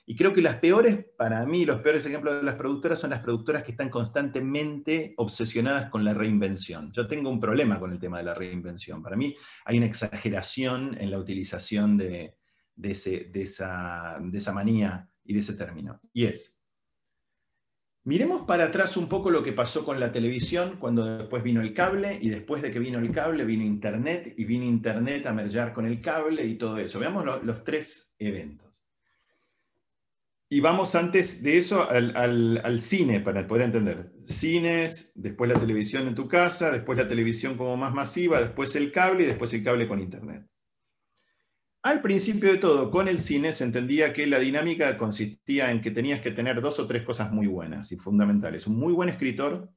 Y creo que las peores, para mí, los peores ejemplos de las productoras son las productoras que están constantemente obsesionadas con la reinvención. Yo tengo un problema con el tema de la reinvención. Para mí hay una exageración en la utilización de, esa, de esa manía y de ese término. Y es, Miremos para atrás un poco lo que pasó con la televisión cuando después vino el cable y después de que vino el cable vino Internet y vino Internet a mergear con el cable y todo eso. Veamos los tres eventos. Y vamos antes de eso al, cine para poder entender. Cines, después la televisión en tu casa, después la televisión como más masiva, después el cable y después el cable con Internet. Al principio de todo, con el cine se entendía que la dinámica consistía en que tenías que tener dos o tres cosas muy buenas y fundamentales. Un muy buen escritor,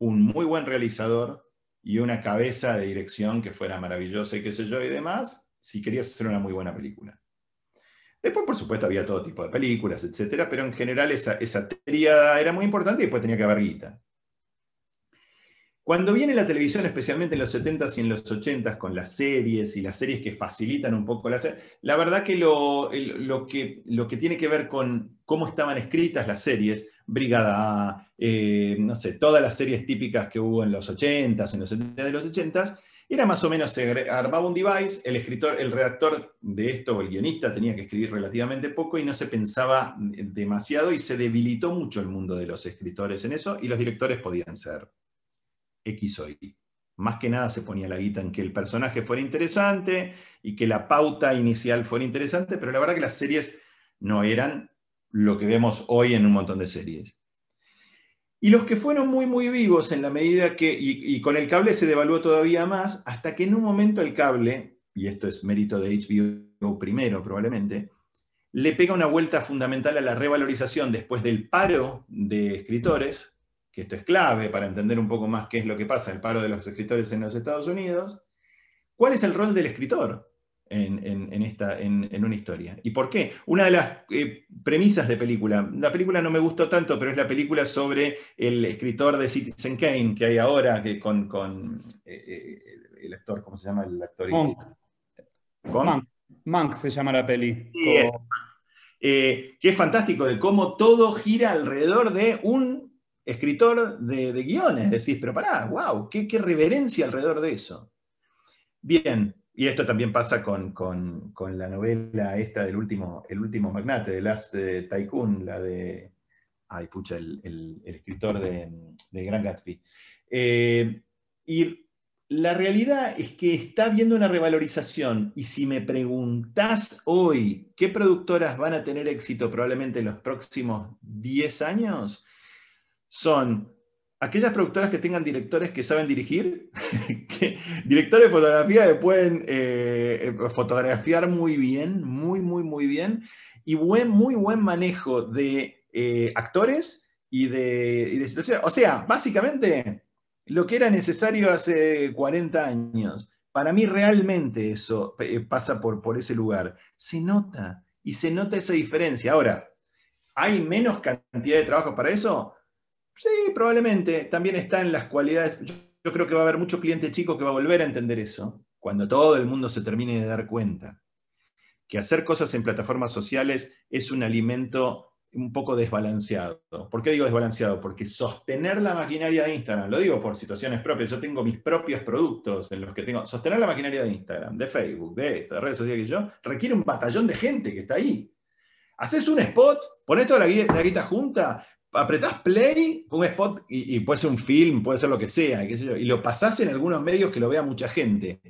un muy buen realizador y una cabeza de dirección que fuera maravillosa y qué sé yo y demás, si querías hacer una muy buena película. Después, por supuesto, había todo tipo de películas, etcétera, pero en general esa, esa tríada era muy importante y después tenía que haber guita. Cuando viene la televisión, especialmente en los 70s y en los 80s, con las series y las series que facilitan un poco la la verdad que lo, que lo que tiene que ver con cómo estaban escritas las series, Brigada A, eh, no sé, todas las series típicas que hubo en los 80s, en los 70s y los 80s, era más o menos, se armaba un device, el escritor, el redactor de esto, el guionista, tenía que escribir relativamente poco y no se pensaba demasiado y se debilitó mucho el mundo de los escritores en eso y los directores podían ser X o. Más que nada se ponía la guita en que el personaje fuera interesante y que la pauta inicial fuera interesante, pero la verdad que las series no eran lo que vemos hoy en un montón de series. Y los que fueron muy, muy vivos en la medida que, y, con el cable se devaluó todavía más, hasta que en un momento el cable, y esto es mérito de HBO primero probablemente, le pega una vuelta fundamental a la revalorización después del paro de escritores, que esto es clave para entender un poco más qué es lo que pasa, el paro de los escritores en los Estados Unidos, ¿cuál es el rol del escritor en, esta, en una historia? ¿Y por qué? Una de las eh, premisas de película, la película no me gustó tanto, pero es la película sobre el escritor de Citizen Kane que hay ahora, que con, con eh, eh, el actor, ¿cómo se llama el actor? Monk. Monk. se llama la peli. que es fantástico de cómo todo gira alrededor de un escritor de, guiones, decís, pero pará, wow, qué, reverencia alrededor de eso. Bien, y esto también pasa con, la novela esta del último, el último magnate, de Last Tycoon, la de, ay pucha, el, escritor de, Gran Gatsby. Eh, y la realidad es que está habiendo una revalorización y si me preguntás hoy qué productoras van a tener éxito probablemente en los próximos 10 años, son aquellas productoras que tengan directores que saben dirigir, directores de fotografía que pueden eh, eh, fotografiar muy bien, muy, muy, muy bien, y buen, muy buen manejo de eh, actores y de, situaciones. O sea, básicamente lo que era necesario hace 40 años. Para mí realmente eso pasa por, por ese lugar. Se nota, y se nota esa diferencia. Ahora, ¿hay menos cantidad de trabajo para eso? Sí, probablemente. También está en las cualidades. Yo, creo que va a haber mucho cliente chico que va a volver a entender eso cuando todo el mundo se termine de dar cuenta. Que hacer cosas en plataformas sociales es un alimento un poco desbalanceado. ¿Por qué digo desbalanceado? Porque sostener la maquinaria de Instagram, lo digo por situaciones propias, yo tengo mis propios productos en los que tengo, sostener la maquinaria de Instagram, de Facebook, de estas redes sociales que yo, requiere un batallón de gente que está ahí. Haces un spot, pones toda la guita junta, apretás play, un spot y, puede ser un film, puede ser lo que sea, y lo pasás en algunos medios que lo vea mucha gente,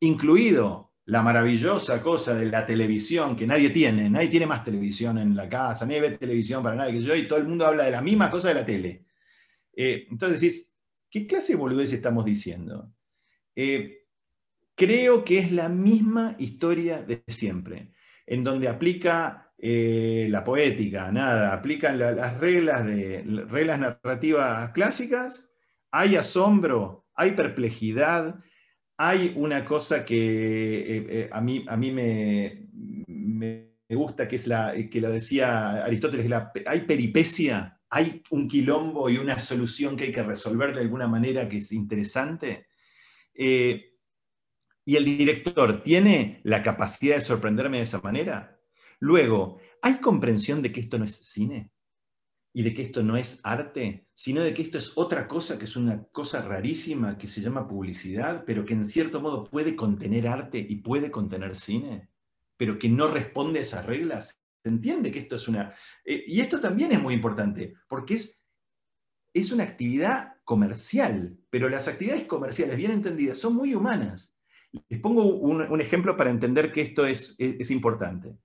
incluido la maravillosa cosa de la televisión que nadie tiene, nadie tiene más televisión en la casa, nadie ve televisión para nadie, que yo, y todo el mundo habla de la misma cosa de la tele. Eh, entonces decís, ¿qué clase de boludez estamos diciendo? Eh, creo que es la misma historia de siempre, en donde aplica eh, la poética, nada, aplican las reglas, de, reglas narrativas clásicas, hay asombro, hay perplejidad, hay una cosa que a, mí, a mí me, me gusta, que es la que lo decía Aristóteles, hay peripecia, hay un quilombo y una solución que hay que resolver de alguna manera que es interesante. Eh, y el director tiene la capacidad de sorprenderme de esa manera. Luego, ¿hay comprensión de que esto no es cine? Y de que esto no es arte, sino de que esto es otra cosa, que es una cosa rarísima que se llama publicidad, pero que en cierto modo puede contener arte y puede contener cine pero que no responde a esas reglas. Se entiende que esto es una... Eh, y esto también es muy importante, porque es, es una actividad comercial, pero las actividades comerciales, bien entendidas, son muy humanas. Les pongo un, ejemplo para entender que esto es, es importante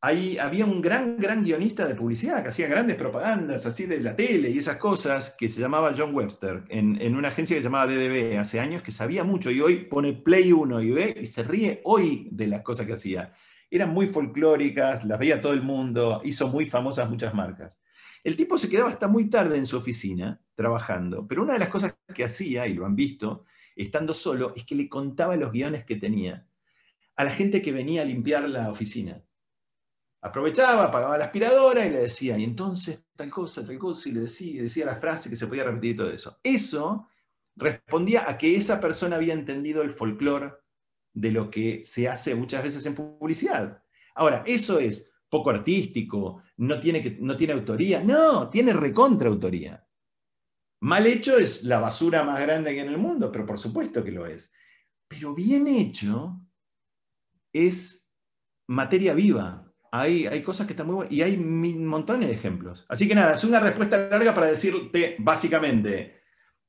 había un gran, gran guionista de publicidad que hacía grandes propagandas así de la tele y esas cosas, que se llamaba John Webster, en, una agencia que se llamaba DDB hace años, que sabía mucho y hoy pone Play 1 y ve y se ríe hoy de las cosas que hacía. Eran muy folclóricas, las veía todo el mundo, hizo muy famosas muchas marcas. El tipo se quedaba hasta muy tarde en su oficina trabajando, pero una de las cosas que hacía, y lo han visto, estando solo, es que le contaba los guiones que tenía a la gente que venía a limpiar la oficina aprovechaba, apagaba la aspiradora y le decía, y entonces tal cosa, tal cosa, y le decía, decía la frase que se podía repetir y todo eso. Eso respondía a que esa persona había entendido el folclore de lo que se hace muchas veces en publicidad. Ahora, eso es poco artístico, no tiene, que, no tiene autoría, no, tiene recontraautoría. Mal hecho es la basura más grande que hay en el mundo, pero por supuesto que lo es. Pero bien hecho es materia viva, hay, cosas que están muy buenas y hay montones de ejemplos. Así que nada, es una respuesta larga para decirte básicamente,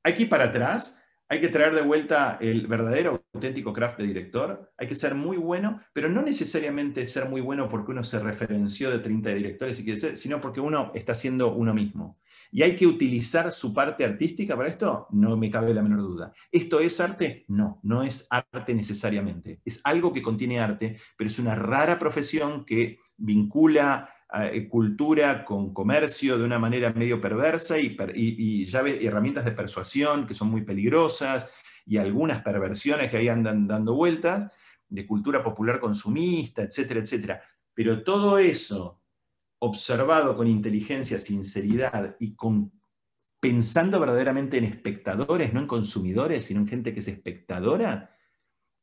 hay que ir para atrás, hay que traer de vuelta el verdadero, auténtico craft de director, hay que ser muy bueno, pero no necesariamente ser muy bueno porque uno se referenció de 30 directores, sino porque uno está siendo uno mismo. ¿Y hay que utilizar su parte artística para esto? No me cabe la menor duda. ¿Esto es arte? No, no es arte necesariamente. Es algo que contiene arte, pero es una rara profesión que vincula eh, cultura con comercio de una manera medio perversa y, y, herramientas de persuasión que son muy peligrosas y algunas perversiones que ahí andan dando vueltas de cultura popular consumista, etcétera, etcétera. Pero todo eso observado con inteligencia, sinceridad y pensando verdaderamente en espectadores, no en consumidores, sino en gente que es espectadora,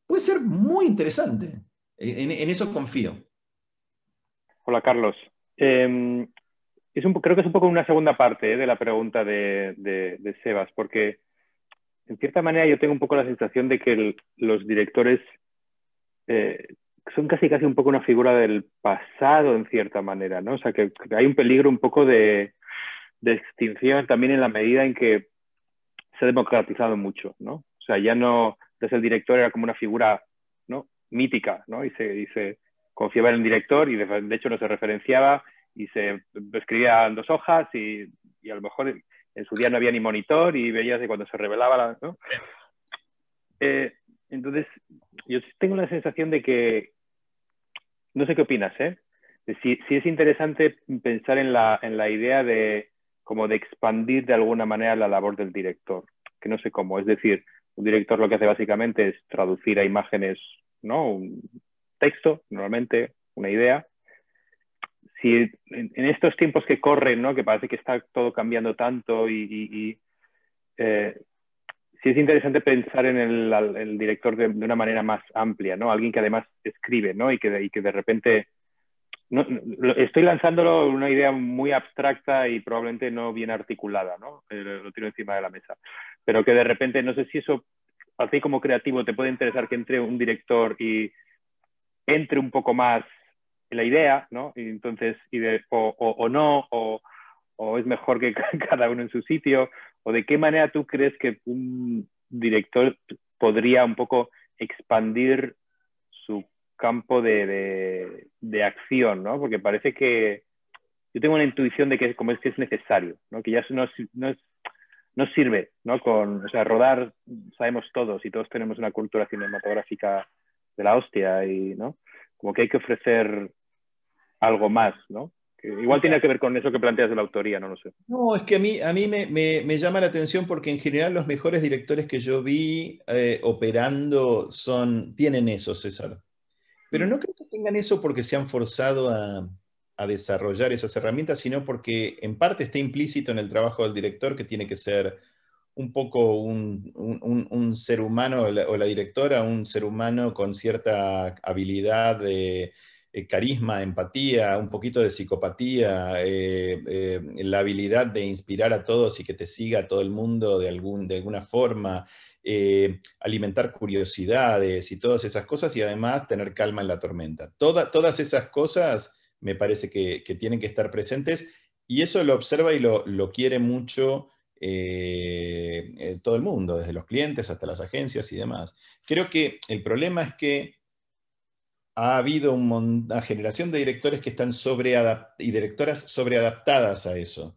puede ser muy interesante. En, eso confío. Hola, Carlos. Em, creo que es un poco una segunda parte eh, de la pregunta de, Sebas, porque en cierta manera yo tengo un poco la sensación de que los directores eh, son casi casi un poco una figura del pasado en cierta manera, ¿no? O sea, que, hay un peligro un poco de, extinción también en la medida en que se ha democratizado mucho, ¿no? O sea, ya no, entonces el director era como una figura, ¿no? Mítica, ¿no? Y se, confiaba en el director y de, hecho no se referenciaba y se escribía en dos hojas y, a lo mejor en su día no había ni monitor y veías de cuando se revelaba, ¿no? Eh, entonces, yo tengo la sensación de que, no sé qué opinas, ¿eh? Si, es interesante pensar en la, en la idea de como de expandir de alguna manera la labor del director, que no sé cómo. Es decir, un director lo que hace básicamente es traducir a imágenes, ¿no? Un texto, normalmente, una idea. Si en, estos tiempos que corren, ¿no? Que parece que está todo cambiando tanto y, eh, sí es interesante pensar en el, director de, una manera más amplia, ¿no? Alguien que además escribe, ¿no? Y que, y que de repente... Estoy lanzándolo una idea muy abstracta y probablemente no bien articulada, ¿no? Lo tiro encima de la mesa. Pero que de repente, no sé si eso, a ti como creativo, te puede interesar que entre un director y entre un poco más en la idea, ¿no? Entonces, y de, o, o, no, o, o es mejor que cada uno en su sitio, o de qué manera tú crees que un director podría un poco expandir su campo de, de, acción, ¿no? Porque parece que yo tengo una intuición de que como es que es necesario, ¿no? Que ya no no es, no sirve, ¿no? Con, o sea, rodar sabemos todos y todos tenemos una cultura cinematográfica de la hostia y, ¿no? Como que hay que ofrecer algo más, ¿no? Igual tiene que ver con eso que planteas de la autoría, no lo sé. No, es que a mí, a mí me, me, llama la atención porque en general los mejores directores que yo vi eh, operando son, tienen eso, César. Pero no creo que tengan eso porque se han forzado a, a desarrollar esas herramientas, sino porque en parte está implícito en el trabajo del director que tiene que ser un poco un, ser humano o la, directora, un ser humano con cierta habilidad de eh, carisma, empatía, un poquito de psicopatía, eh, eh, la habilidad de inspirar a todos y que te siga todo el mundo de, algún, de alguna forma, alimentar curiosidades y todas esas cosas y además tener calma en la tormenta. todas esas cosas me parece que, tienen que estar presentes y eso lo observa y lo, quiere mucho todo el mundo, desde los clientes hasta las agencias y demás. Creo que el problema es que ha habido una generación de directores que están sobre y directoras sobreadaptadas a eso,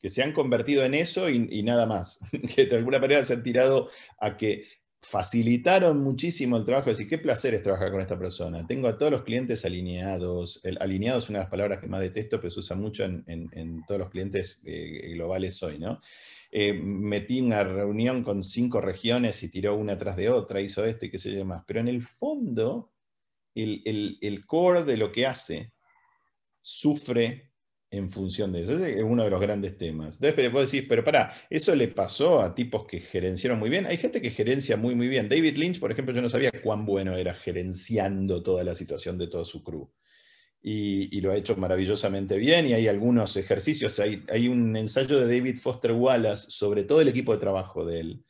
que se han convertido en eso y, nada más, que de alguna manera se han tirado a que facilitaron muchísimo el trabajo. Decir, qué placer es trabajar con esta persona. Tengo a todos los clientes alineados. El, alineado es una de las palabras que más detesto, pero se usa mucho en, todos los clientes eh, globales hoy, ¿no? Eh, metí una reunión con cinco regiones y tiró una tras de otra, hizo esto y qué sé yo más. Pero en el fondo, el, el core de lo que hace sufre en función de eso. Ese es uno de los grandes temas. Entonces, pero vos decís, pero para, eso le pasó a tipos que gerenciaron muy bien. Hay gente que gerencia muy, muy bien. David Lynch, por ejemplo, yo no sabía cuán bueno era gerenciando toda la situación de todo su crew. Y, lo ha hecho maravillosamente bien y hay algunos ejercicios. Hay, hay, un ensayo de David Foster Wallace sobre todo el equipo de trabajo de él,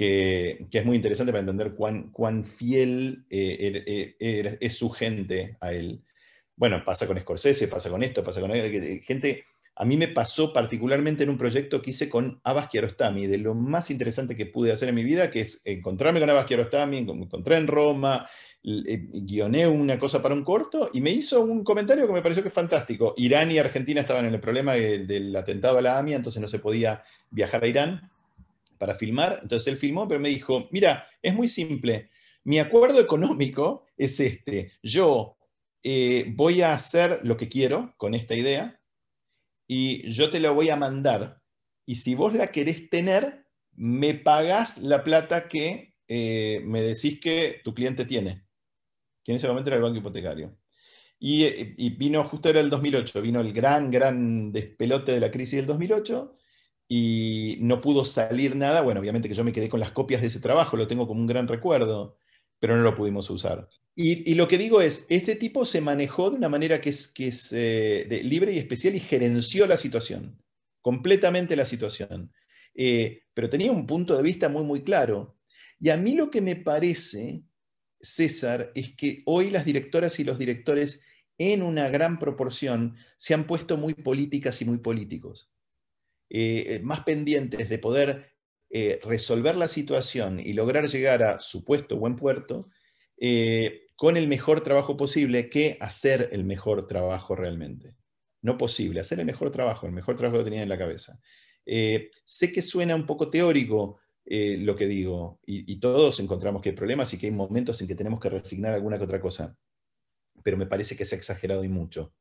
que, es muy interesante para entender cuán, cuán fiel eh, er, eh, er, es su gente a él. Bueno, pasa con Scorsese, pasa con esto, pasa con gente. A mí me pasó particularmente en un proyecto que hice con Abbas Kiarostami, de lo más interesante que pude hacer en mi vida, que es encontrarme con Abbas Kiarostami, me encontré en Roma, eh, guioné una cosa para un corto y me hizo un comentario que me pareció que es fantástico. Irán y Argentina estaban en el problema del, atentado a la AMIA, entonces no se podía viajar a Irán para filmar. Entonces él filmó, pero me dijo, mira, es muy simple. Mi acuerdo económico es este. Yo eh, voy a hacer lo que quiero con esta idea y yo te la voy a mandar. Y si vos la querés tener, me pagás la plata que eh, me decís que tu cliente tiene, que en ese momento era el banco hipotecario. Y, eh, y, vino, justo era el 2008, vino el gran, gran despelote de la crisis del 2008 y no pudo salir nada. Bueno, obviamente que yo me quedé con las copias de ese trabajo, lo tengo como un gran recuerdo pero no lo pudimos usar. Y, lo que digo es, este tipo se manejó de una manera que es, que es eh, libre y especial y gerenció la situación, completamente la situación. Eh, pero tenía un punto de vista muy, muy claro. Y a mí lo que me parece, César, es que hoy las directoras y los directores en una gran proporción se han puesto muy políticas y muy políticos, eh, más pendientes de poder eh, resolver la situación y lograr llegar a supuesto buen puerto eh, con el mejor trabajo posible que hacer el mejor trabajo realmente. No posible, hacer el mejor trabajo, el mejor trabajo que tenía en la cabeza. Eh, sé que suena un poco teórico lo que digo, y, todos encontramos que hay problemas y que hay momentos en que tenemos que resignar alguna que otra cosa, pero me parece que se ha exagerado y mucho.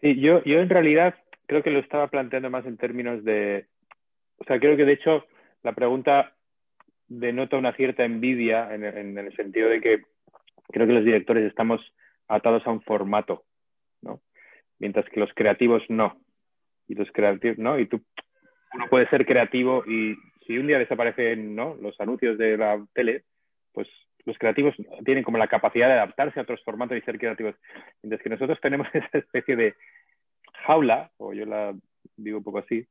Sí, yo, yo en realidad creo que lo estaba planteando más en términos de, o sea, creo que de hecho la pregunta denota una cierta envidia en, el sentido de que creo que los directores estamos atados a un formato, ¿no? Mientras que los creativos no. Y los creativos, ¿no? Y tú, uno puede ser creativo y si un día desaparecen ¿no? los anuncios de la tele, pues los creativos tienen como la capacidad de adaptarse a otros formatos y ser creativos. Mientras que nosotros tenemos esa especie de jaula, o yo la digo un poco así,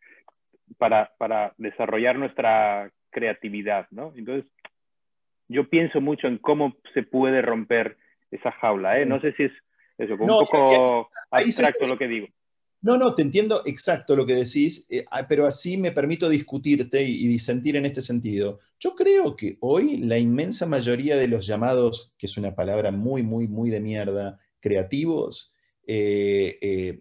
para, para desarrollar nuestra creatividad, ¿no? Entonces, yo pienso mucho en cómo se puede romper esa jaula, ¿eh? No sé si es eso, un poco abstracto lo que digo. No, no, te entiendo exacto lo que decís, eh, ah, pero así me permito discutirte y, disentir en este sentido. Yo creo que hoy la inmensa mayoría de los llamados, que es una palabra muy, muy, muy de mierda, creativos, eh,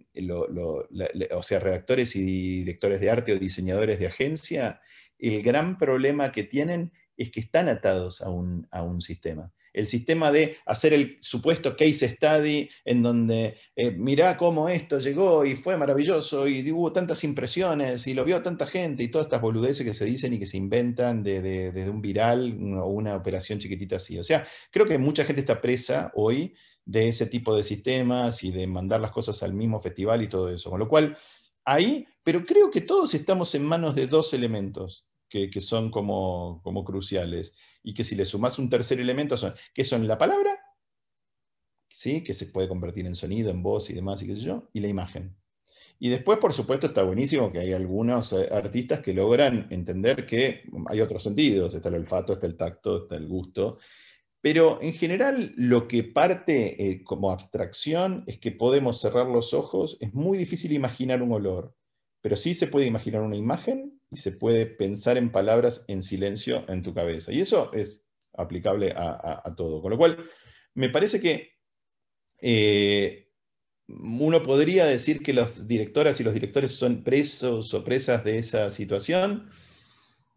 o sea, redactores y directores de arte o diseñadores de agencia, el gran problema que tienen es que están atados a un sistema el sistema de hacer el supuesto case study en donde eh, mirá cómo esto llegó y fue maravilloso y hubo tantas impresiones y lo vio tanta gente y todas estas boludeces que se dicen y que se inventan desde de, un viral o una, operación chiquitita así. O sea, creo que mucha gente está presa hoy de ese tipo de sistemas y de mandar las cosas al mismo festival y todo eso. Con lo cual, ahí, pero creo que todos estamos en manos de dos elementos que, son como, como cruciales y que si le sumas un tercer elemento son, que son la palabra, ¿sí? que se puede convertir en sonido, en voz y demás, y qué sé yo, y la imagen. Y después, por supuesto, está buenísimo que hay algunos eh, artistas que logran entender que hay otros sentidos, está el olfato, está el tacto, está el gusto, pero en general lo que parte eh, como abstracción es que podemos cerrar los ojos, es muy difícil imaginar un olor, pero sí se puede imaginar una imagen y se puede pensar en palabras en silencio en tu cabeza. Y eso es aplicable a, todo. Con lo cual, me parece que eh, uno podría decir que las directoras y los directores son presos o presas de esa situación.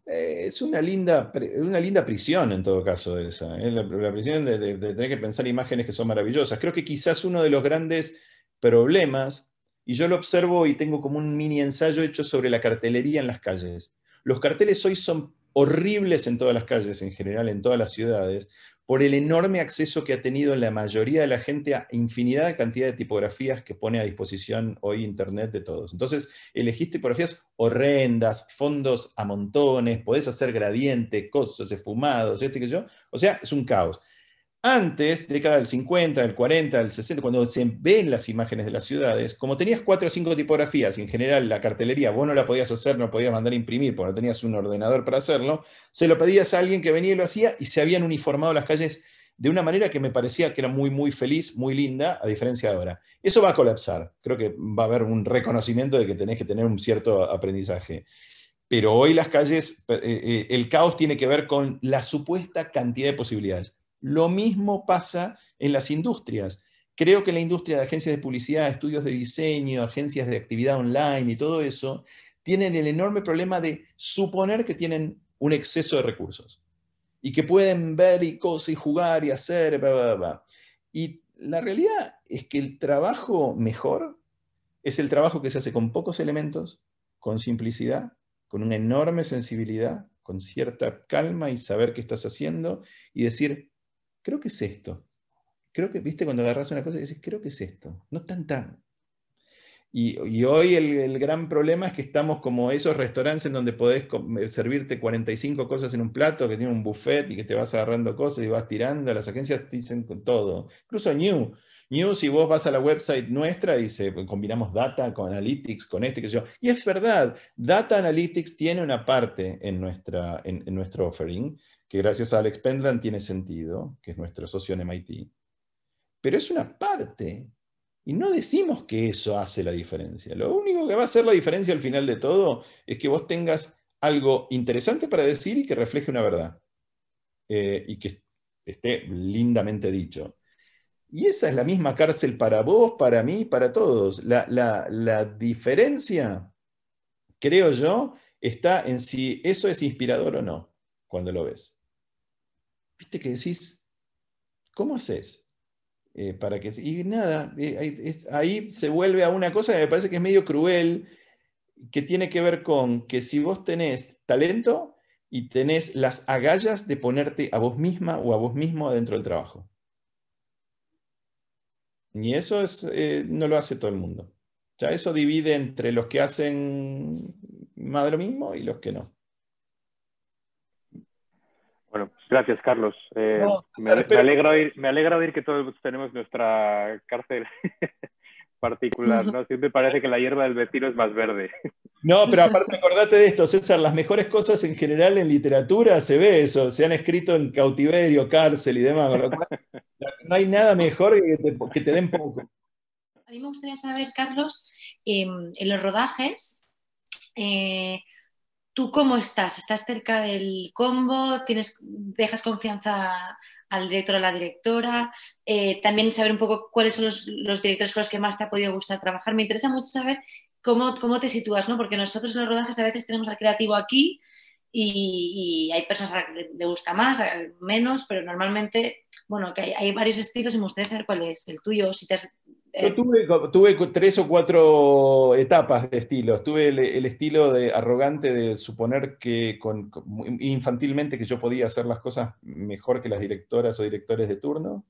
Eh, es una linda, una linda prisión en todo caso esa, ¿eh? la, prisión de, de tener que pensar imágenes que son maravillosas. Creo que quizás uno de los grandes problemas y yo lo observo y tengo como un mini ensayo hecho sobre la cartelería en las calles. Los carteles hoy son horribles en todas las calles, en general en todas las ciudades, por el enorme acceso que ha tenido la mayoría de la gente a infinidad de cantidad de tipografías que pone a disposición hoy Internet de todos. Entonces, elegís tipografías horrendas, fondos a montones, podés hacer gradiente, cosas esfumados, este que yo. O sea, es un caos. Antes, década del 50, del 40, del 60, cuando se ven las imágenes de las ciudades, como tenías cuatro o cinco tipografías y en general la cartelería vos no la podías hacer, no podías mandar a imprimir porque no tenías un ordenador para hacerlo, se lo pedías a alguien que venía y lo hacía y se habían uniformado las calles de una manera que me parecía que era muy, muy feliz, muy linda, a diferencia de ahora. Eso va a colapsar. Creo que va a haber un reconocimiento de que tenés que tener un cierto aprendizaje. Pero hoy las calles, eh, eh, el caos tiene que ver con la supuesta cantidad de posibilidades lo mismo pasa en las industrias. Creo que la industria de agencias de publicidad, estudios de diseño, agencias de actividad online y todo eso, tienen el enorme problema de suponer que tienen un exceso de recursos y que pueden ver y cosas jugar y hacer, Y la realidad es que el trabajo mejor es el trabajo que se hace con pocos elementos, con simplicidad, con una enorme sensibilidad, con cierta calma y saber qué estás haciendo y decir, creo que es esto. Creo que, viste, cuando agarras una cosa y dices, creo que es esto. No tan tan. Y, hoy el, gran problema es que estamos como esos restaurantes en donde podés eh, servirte 45 cosas en un plato, que tiene un buffet y que te vas agarrando cosas y vas tirando. Las agencias dicen con todo. Incluso New. New, si vos vas a la website nuestra, dice, pues, combinamos data con analytics, con este, que yo. Y es verdad, data analytics tiene una parte en, nuestra, en nuestro offering que gracias a Alex Pendland tiene sentido, que es nuestro socio en MIT, pero es una parte. Y no decimos que eso hace la diferencia. Lo único que va a hacer la diferencia al final de todo es que vos tengas algo interesante para decir y que refleje una verdad. Eh, y que esté lindamente dicho. Y esa es la misma cárcel para vos, para mí, para todos. La, la diferencia, creo yo, está en si eso es inspirador o no cuando lo ves viste que decís, ¿cómo haces? Eh, para que, y nada, eh, ahí se vuelve a una cosa que me parece que es medio cruel, que tiene que ver con que si vos tenés talento y tenés las agallas de ponerte a vos misma o a vos mismo adentro del trabajo. Y eso es, eh, no lo hace todo el mundo. Ya eso divide entre los que hacen más de lo mismo y los que no. Bueno, gracias, Carlos. Eh, me, alegra oír, me, alegra oír, que todos tenemos nuestra cárcel particular, ¿no? Siempre parece que la hierba del vecino es más verde. No, pero aparte acordate de esto, César, las mejores cosas en general en literatura se ve eso, se han escrito en cautiverio, cárcel y demás, no hay nada mejor que te, que te den poco. A mí me gustaría saber, Carlos, em, en los rodajes, eh, ¿Tú cómo estás? ¿Estás cerca del combo? ¿Tienes, ¿Dejas confianza al director o a la directora, eh, también saber un poco cuáles son los, directores con los que más te ha podido gustar trabajar. Me interesa mucho saber cómo, cómo te sitúas, ¿no? porque nosotros en los rodajes a veces tenemos al creativo aquí y, hay personas a las que le gusta más, menos, pero normalmente, bueno, que hay, hay, varios estilos y me gustaría saber cuál es el tuyo, si te has yo eh, tuve, tuve, tres o cuatro etapas de estilos. Tuve el, estilo de arrogante de suponer que con, infantilmente que yo podía hacer las cosas mejor que las directoras o directores de turno.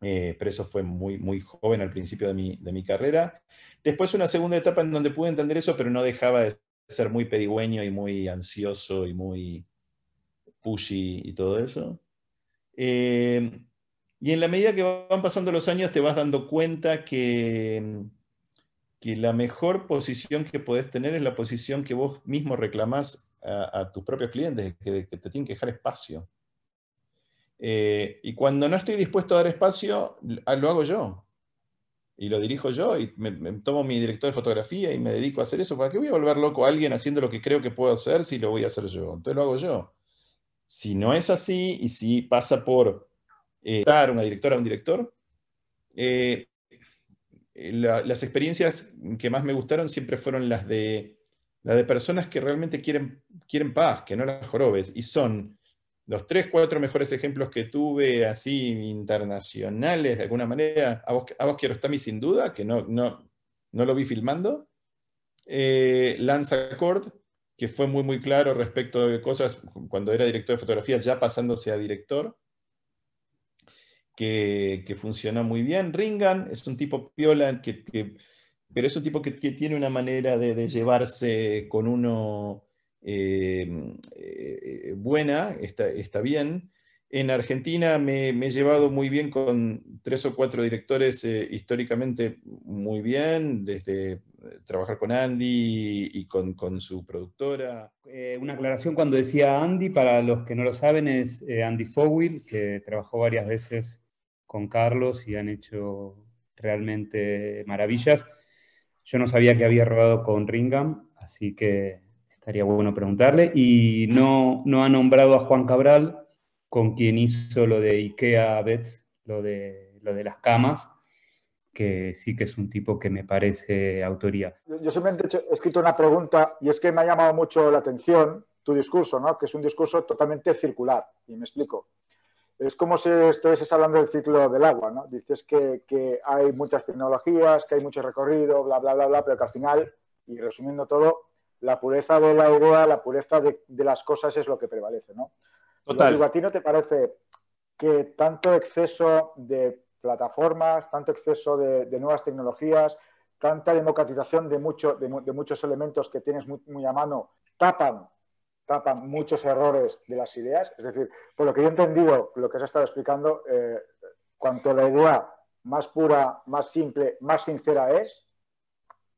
Eh, pero eso fue muy, muy joven al principio de mi, de mi, carrera. Después una segunda etapa en donde pude entender eso, pero no dejaba de ser muy pedigüeño y muy ansioso y muy pushy y todo eso. Eh, y en la medida que van pasando los años te vas dando cuenta que, que la mejor posición que podés tener es la posición que vos mismo reclamás a, tus propios clientes, que, te tienen que dejar espacio. Eh, y cuando no estoy dispuesto a dar espacio, lo hago yo. Y lo dirijo yo y me, tomo mi director de fotografía y me dedico a hacer eso. ¿Para qué voy a volver loco a alguien haciendo lo que creo que puedo hacer si lo voy a hacer yo? Entonces lo hago yo. Si no es así y si pasa por eh, una directora, un director. Eh, las experiencias que más me gustaron siempre fueron las de, las de personas que realmente quieren, quieren paz, que no las jorobes, y son los tres, cuatro mejores ejemplos que tuve así internacionales, de alguna manera, a vos, a vos Kiarostami sin duda, que no, no, no lo vi filmando, eh, Lance Accord, que fue muy, muy claro respecto de cosas cuando era director de fotografía, ya pasándose a director, que, funciona muy bien. Ringan es un tipo piola, que, pero es un tipo que, tiene una manera de, llevarse con uno eh, eh, buena, está, está, bien. En Argentina me, he llevado muy bien con tres o cuatro directores eh, históricamente muy bien, desde trabajar con Andy y con, su productora. una aclaración cuando decía Andy, para los que no lo saben, es Andy Fowill, que trabajó varias veces con Carlos y han hecho realmente maravillas. Yo no sabía que había rodado con Ringham, así que estaría bueno preguntarle. Y no, no ha nombrado a Juan Cabral, con quien hizo lo de IKEA Bets, lo de, lo de las camas, que sí que es un tipo que me parece autoría. Yo simplemente he escrito una pregunta y es que me ha llamado mucho la atención tu discurso, ¿no? que es un discurso totalmente circular. Y me explico. Es como si estuvieses hablando del ciclo del agua, ¿no? Dices que, hay muchas tecnologías, que hay mucho recorrido, bla, bla, bla, bla, pero que al final, y resumiendo todo, la pureza de la idea, la pureza de, las cosas es lo que prevalece, ¿no? Total. ¿A ti no te parece que tanto exceso de plataformas, tanto exceso de, nuevas tecnologías, tanta democratización de, mucho, de, muchos elementos que tienes muy a mano tapan tapan muchos errores de las ideas. Es decir, por lo que yo he entendido, lo que has estado explicando, eh, cuanto la idea más pura, más simple, más sincera es,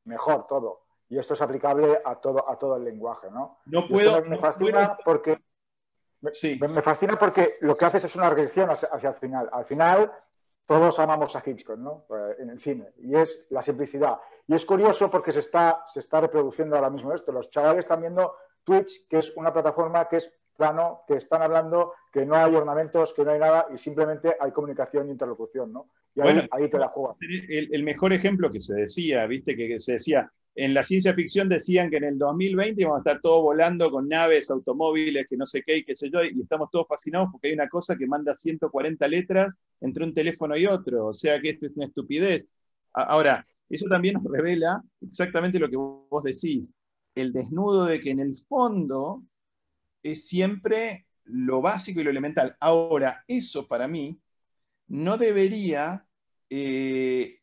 mejor todo. Y esto es aplicable a todo, a todo el lenguaje, ¿no? No puedo. Me, fascina porque. Sí. Me, fascina porque lo que haces es una regresión hacia, el final. Al final, todos amamos a Hitchcock, ¿no? Eh, en el cine. Y es la simplicidad. Y es curioso porque se está, se está reproduciendo ahora mismo esto. Los chavales están viendo Twitch, que es una plataforma que es plano, que están hablando, que no hay ornamentos, que no hay nada y simplemente hay comunicación e interlocución, ¿no? Y ahí, te la juegas. El, mejor ejemplo que se decía, viste, que, se decía, en la ciencia ficción decían que en el 2020 íbamos a estar todos volando con naves, automóviles, que no sé qué y qué sé yo, y estamos todos fascinados porque hay una cosa que manda 140 letras entre un teléfono y otro, o sea que esto es una estupidez. Ahora, eso también nos revela exactamente lo que vos decís el desnudo de que en el fondo es siempre lo básico y lo elemental. Ahora, eso para mí no debería eh,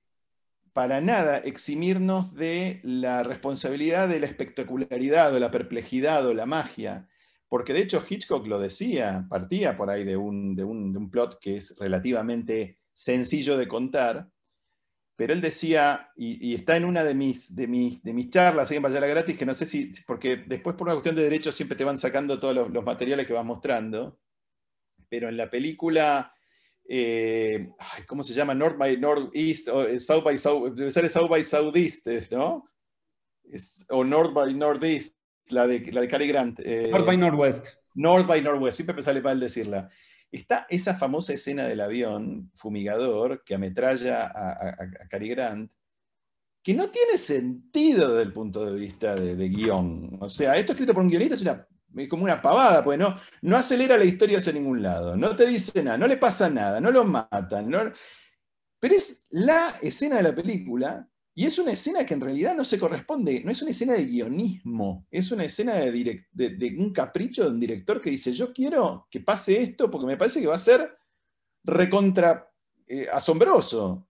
para nada eximirnos de la responsabilidad de la espectacularidad o la perplejidad o la magia. Porque de hecho Hitchcock lo decía, partía por ahí de un, de un plot que es relativamente sencillo de contar, pero él decía, y, está en una de mis, de mis, de mis charlas en Bayala Gratis, que no sé si, porque después por una cuestión de derechos siempre te van sacando todos los, materiales que vas mostrando, pero en la película, eh, ¿cómo se llama? North by Northeast, o eh, South by South, debe ser South by Southeast, ¿no? o North by Northeast, la de, la de Cary Grant. Eh, North by Northwest. North by Northwest, siempre me sale mal decirla. Está esa famosa escena del avión fumigador que ametralla a, Cary Grant, que no tiene sentido desde el punto de vista de, guion. O sea, esto escrito por un guionista es una como una pavada, pues no, no acelera la historia hacia ningún lado, no te dice nada, no le pasa nada, no lo matan. Pero es la escena de la película y es una escena que en realidad no se corresponde, no es una escena de guionismo, es una escena de, un capricho de un director que dice, yo quiero que pase esto porque me parece que va a ser recontra eh, asombroso.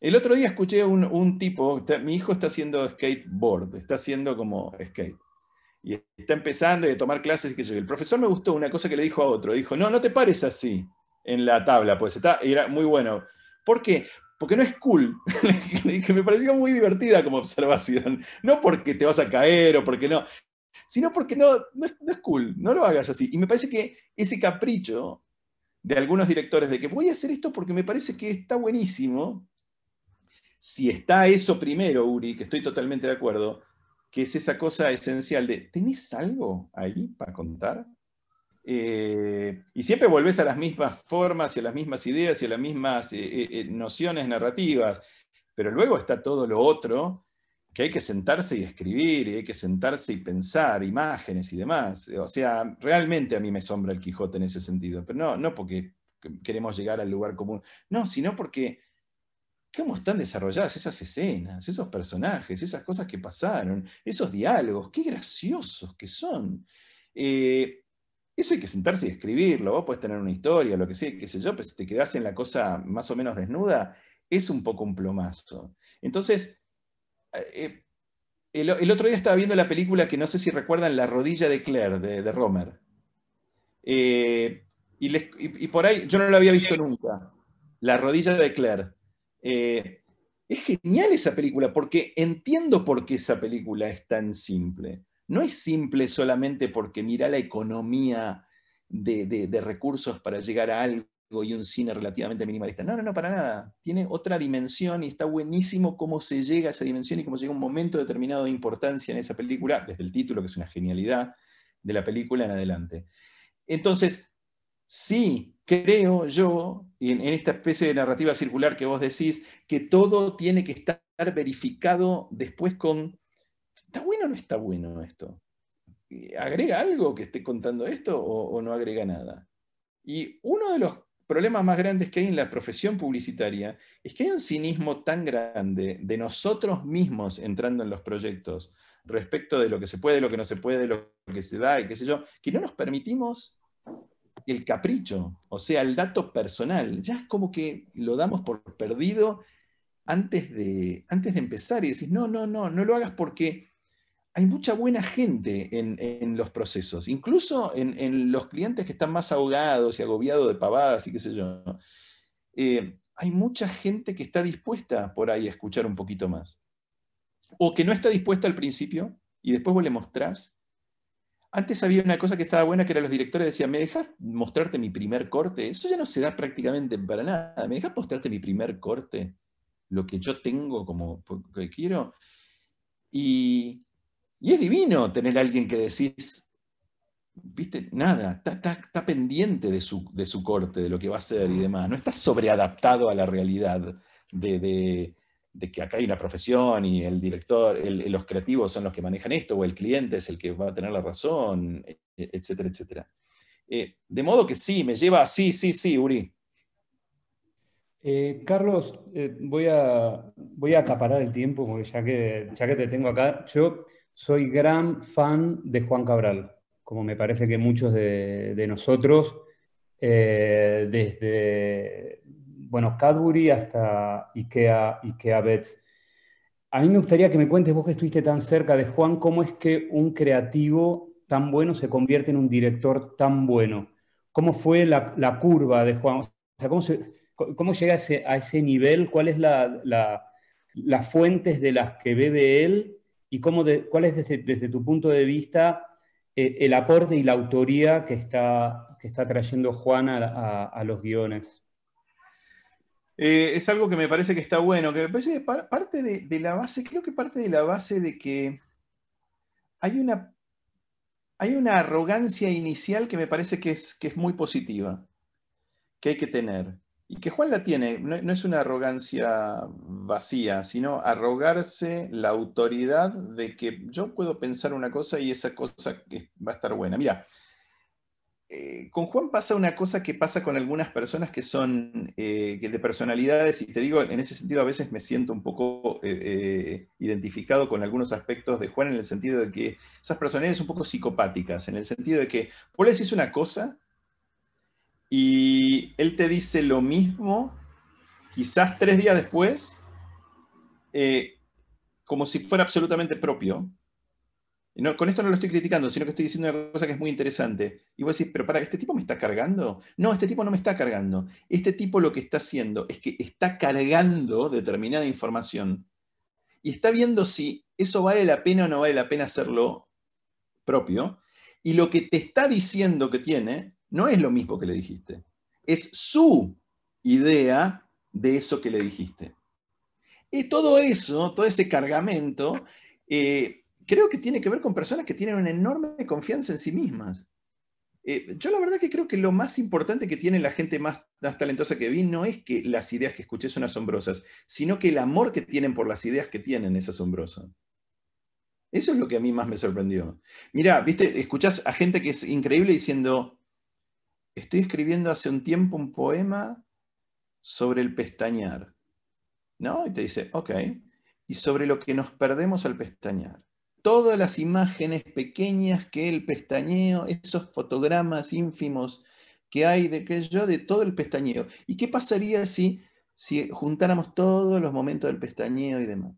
El otro día escuché un, un tipo, mi hijo está haciendo skateboard, está haciendo como skate y está empezando a tomar clases y que El profesor me gustó una cosa que le dijo a otro, dijo, no, no te pares así en la tabla, pues está, era muy bueno. ¿Por qué? Porque no es cool. que me pareció muy divertida como observación. No porque te vas a caer o porque no, sino porque no, no, es, no es cool, no lo hagas así. Y me parece que ese capricho de algunos directores de que voy a hacer esto porque me parece que está buenísimo, si está eso primero, Uri, que estoy totalmente de acuerdo, que es esa cosa esencial de, ¿tenés algo ahí para contar? Eh, y siempre volvés a las mismas formas y a las mismas ideas y a las mismas eh, eh, nociones narrativas, pero luego está todo lo otro que hay que sentarse y escribir, y hay que sentarse y pensar imágenes y demás. O sea, realmente a mí me sombra el Quijote en ese sentido, pero no, no porque queremos llegar al lugar común, no, sino porque cómo están desarrolladas esas escenas, esos personajes, esas cosas que pasaron, esos diálogos, qué graciosos que son. Eso hay que sentarse y escribirlo. Vos podés tener una historia, lo que sea, qué sé yo, pero si te quedás en la cosa más o menos desnuda, es un poco un plomazo. Entonces, eh, el, otro día estaba viendo la película que no sé si recuerdan, La rodilla de Claire, de, Romer. Eh, y, por ahí, yo no lo había visto nunca. La rodilla de Claire. Eh, es genial esa película porque entiendo por qué esa película es tan simple. No es simple solamente porque mira la economía de, recursos para llegar a algo y un cine relativamente minimalista. No, no, no, para nada. Tiene otra dimensión y está buenísimo cómo se llega a esa dimensión y cómo llega un momento determinado de importancia en esa película, desde el título, que es una genialidad de la película en adelante. Entonces, sí, creo yo, en, en, esta especie de narrativa circular que vos decís, que todo tiene que estar verificado después con, ¿está bueno o no está bueno esto? ¿Agrega algo que esté contando esto o, no agrega nada? Y uno de los problemas más grandes que hay en la profesión publicitaria es que hay un cinismo tan grande de nosotros mismos entrando en los proyectos respecto de lo que se puede, lo que no se puede, lo que se da y qué sé yo, que no nos permitimos el capricho, o sea, el dato personal. Ya es como que lo damos por perdido antes de, antes de empezar y decís, no, no, no, no lo hagas porque hay mucha buena gente en, los procesos, incluso en, los clientes que están más ahogados y agobiados de pavadas y qué sé yo. Eh, hay mucha gente que está dispuesta por ahí a escuchar un poquito más. O que no está dispuesta al principio y después vos le mostrás antes había una cosa que estaba buena, que era los directores decían, ¿me dejas mostrarte mi primer corte? Eso ya no se da prácticamente para nada. ¿Me dejas mostrarte mi primer corte? Lo que yo tengo como que quiero. Y, es divino tener a alguien que decís, viste, nada, está, pendiente de su, de su, corte, de lo que va a hacer y demás. No está sobreadaptado a la realidad de de que acá hay una profesión y el director, los creativos son los que manejan esto, o el cliente es el que va a tener la razón, e, e, etcétera, etcétera. Eh, de modo que sí, me lleva, sí, sí, sí, Uri. Eh, Carlos, eh, voy, a, voy a acaparar el tiempo, porque ya que, ya que te tengo acá, yo soy gran fan de Juan Cabral, como me parece que muchos de, nosotros, desde bueno, Cadbury hasta Ikea, Ikea Bets. A mí me gustaría que me cuentes, vos que estuviste tan cerca de Juan, cómo es que un creativo tan bueno se convierte en un director tan bueno. ¿Cómo fue la, curva de Juan? ¿cómo, llega a ese, nivel? ¿Cuáles son las fuentes de las que bebe él? ¿Y cómo cuál es desde, tu punto de vista eh, el aporte y la autoría que está, que está trayendo Juan a los guiones? Eh, es algo que me parece que está bueno, que me parece que parte de, la base, creo que parte de la base de que hay una, hay una arrogancia inicial que me parece que es, que es muy positiva. que hay que tener. Y que Juan la tiene, no, es una arrogancia vacía, sino arrogarse la autoridad de que yo puedo pensar una cosa y esa cosa va a estar buena. Mira, eh, con Juan pasa una cosa que pasa con algunas personas que son eh, de personalidades, y te digo, en ese sentido a veces me siento un poco eh, identificado con algunos aspectos de Juan en el sentido de que esas personalidades son un poco psicopáticas, en el sentido de que vos le decís una cosa y él te dice lo mismo, quizás tres días después, como si fuera absolutamente propio, con esto no lo estoy criticando, sino que estoy diciendo una cosa que es muy interesante. Y vos decís, pero para, ¿este tipo me está cargando? No, este tipo no me está cargando. Este tipo lo que está haciendo es que está cargando determinada información y está viendo si eso vale la pena o no vale la pena hacerlo propio. Y lo que te está diciendo que tiene no es lo mismo que le dijiste. Es su idea de eso que le dijiste. Y todo eso, todo ese cargamento, eh, creo que tiene que ver con personas que tienen una enorme confianza en sí mismas. Eh, yo la verdad que creo que lo más importante que tiene la gente más, talentosa que vi no es que las ideas que escuché son asombrosas, sino que el amor que tienen por las ideas que tienen es asombroso. Eso es lo que a mí más me sorprendió. Mira, viste, escuchás a gente que es increíble diciendo, estoy escribiendo hace un tiempo un poema sobre el pestañear. ¿No? Y te dice, ok. Y sobre lo que nos perdemos al pestañear todas las imágenes pequeñas que el pestañeo, esos fotogramas ínfimos que hay de que yo, de todo el pestañeo. ¿Y qué pasaría si, si juntáramos todos los momentos del pestañeo y demás?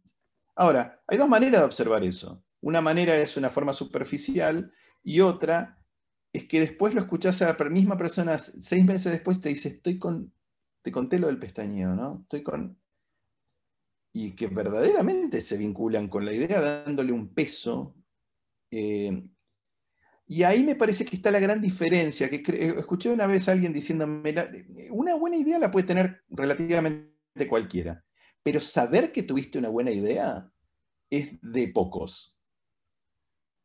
Ahora, hay dos maneras de observar eso. Una manera es una forma superficial y otra es que después lo escuchás a la misma persona seis meses después te dice, estoy con, te conté lo del pestañeo, ¿no? Estoy con, y que verdaderamente se vinculan con la idea dándole un peso. Eh, y ahí me parece que está la gran diferencia, que escuché una vez a alguien diciéndome, una buena idea la puede tener relativamente cualquiera, pero saber que tuviste una buena idea es de pocos.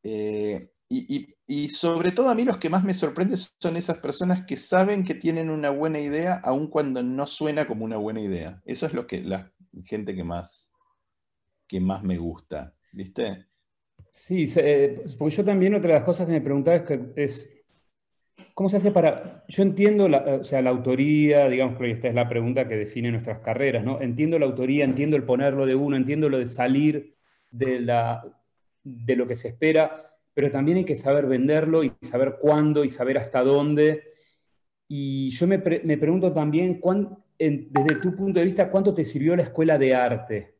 Eh, y, y, sobre todo a mí los que más me sorprenden son esas personas que saben que tienen una buena idea aun cuando no suena como una buena idea. Eso es lo que las gente que más, que más me gusta, ¿viste? Sí, eh, porque yo también otra de las cosas que me preguntaba es, que es ¿cómo se hace para...? Yo entiendo la, o sea, la autoría, digamos que esta es la pregunta que define nuestras carreras, ¿no? Entiendo la autoría, entiendo el ponerlo de uno, entiendo lo de salir de, la, de lo que se espera, pero también hay que saber venderlo y saber cuándo y saber hasta dónde. Y yo me, me pregunto también cuán, desde tu punto de vista, ¿cuánto te sirvió la escuela de arte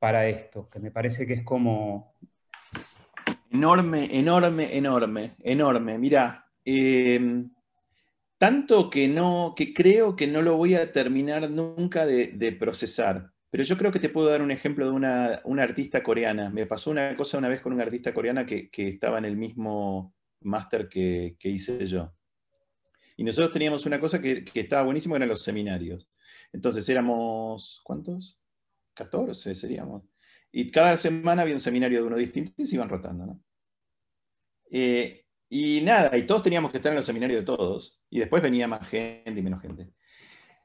para esto? Que me parece que es como... Enorme, enorme, enorme, enorme. Mira, em, tanto que no, que creo que no lo voy a terminar nunca de, procesar. Pero yo creo que te puedo dar un ejemplo de una, artista coreana. Me pasó una cosa una vez con una artista coreana que, estaba en el mismo máster que, hice yo. Y nosotros teníamos una cosa que, que estaba buenísimo, que eran los seminarios. Entonces éramos, ¿cuántos? 14 seríamos. Y cada semana había un seminario de uno distinto y se iban rotando, ¿no? Eh, y nada, y todos teníamos que estar en los seminarios de todos. Y después venía más gente y menos gente.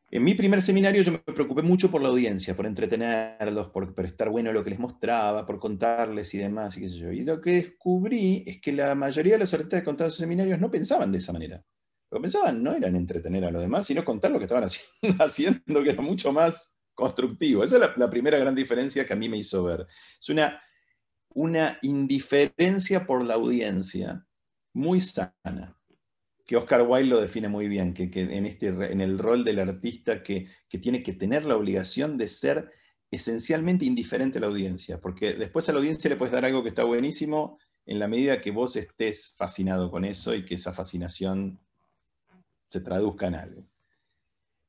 En mi primer seminario yo me preocupé mucho por la audiencia, por entretenerlos, por, estar bueno lo que les mostraba, por contarles y demás, y qué sé yo. Y lo que descubrí es que la mayoría de los artistas que contaban sus seminarios no pensaban de esa manera. Lo que pensaban no era en entretener a los demás, sino contar lo que estaban haciendo, que era mucho más constructivo. Esa es la, primera gran diferencia que a mí me hizo ver. Es una, una indiferencia por la audiencia muy sana, que Oscar Wilde lo define muy bien, que, en, este, en el rol del artista que, que tiene que tener la obligación de ser esencialmente indiferente a la audiencia, porque después a la audiencia le puedes dar algo que está buenísimo en la medida que vos estés fascinado con eso y que esa fascinación se traduzca en algo.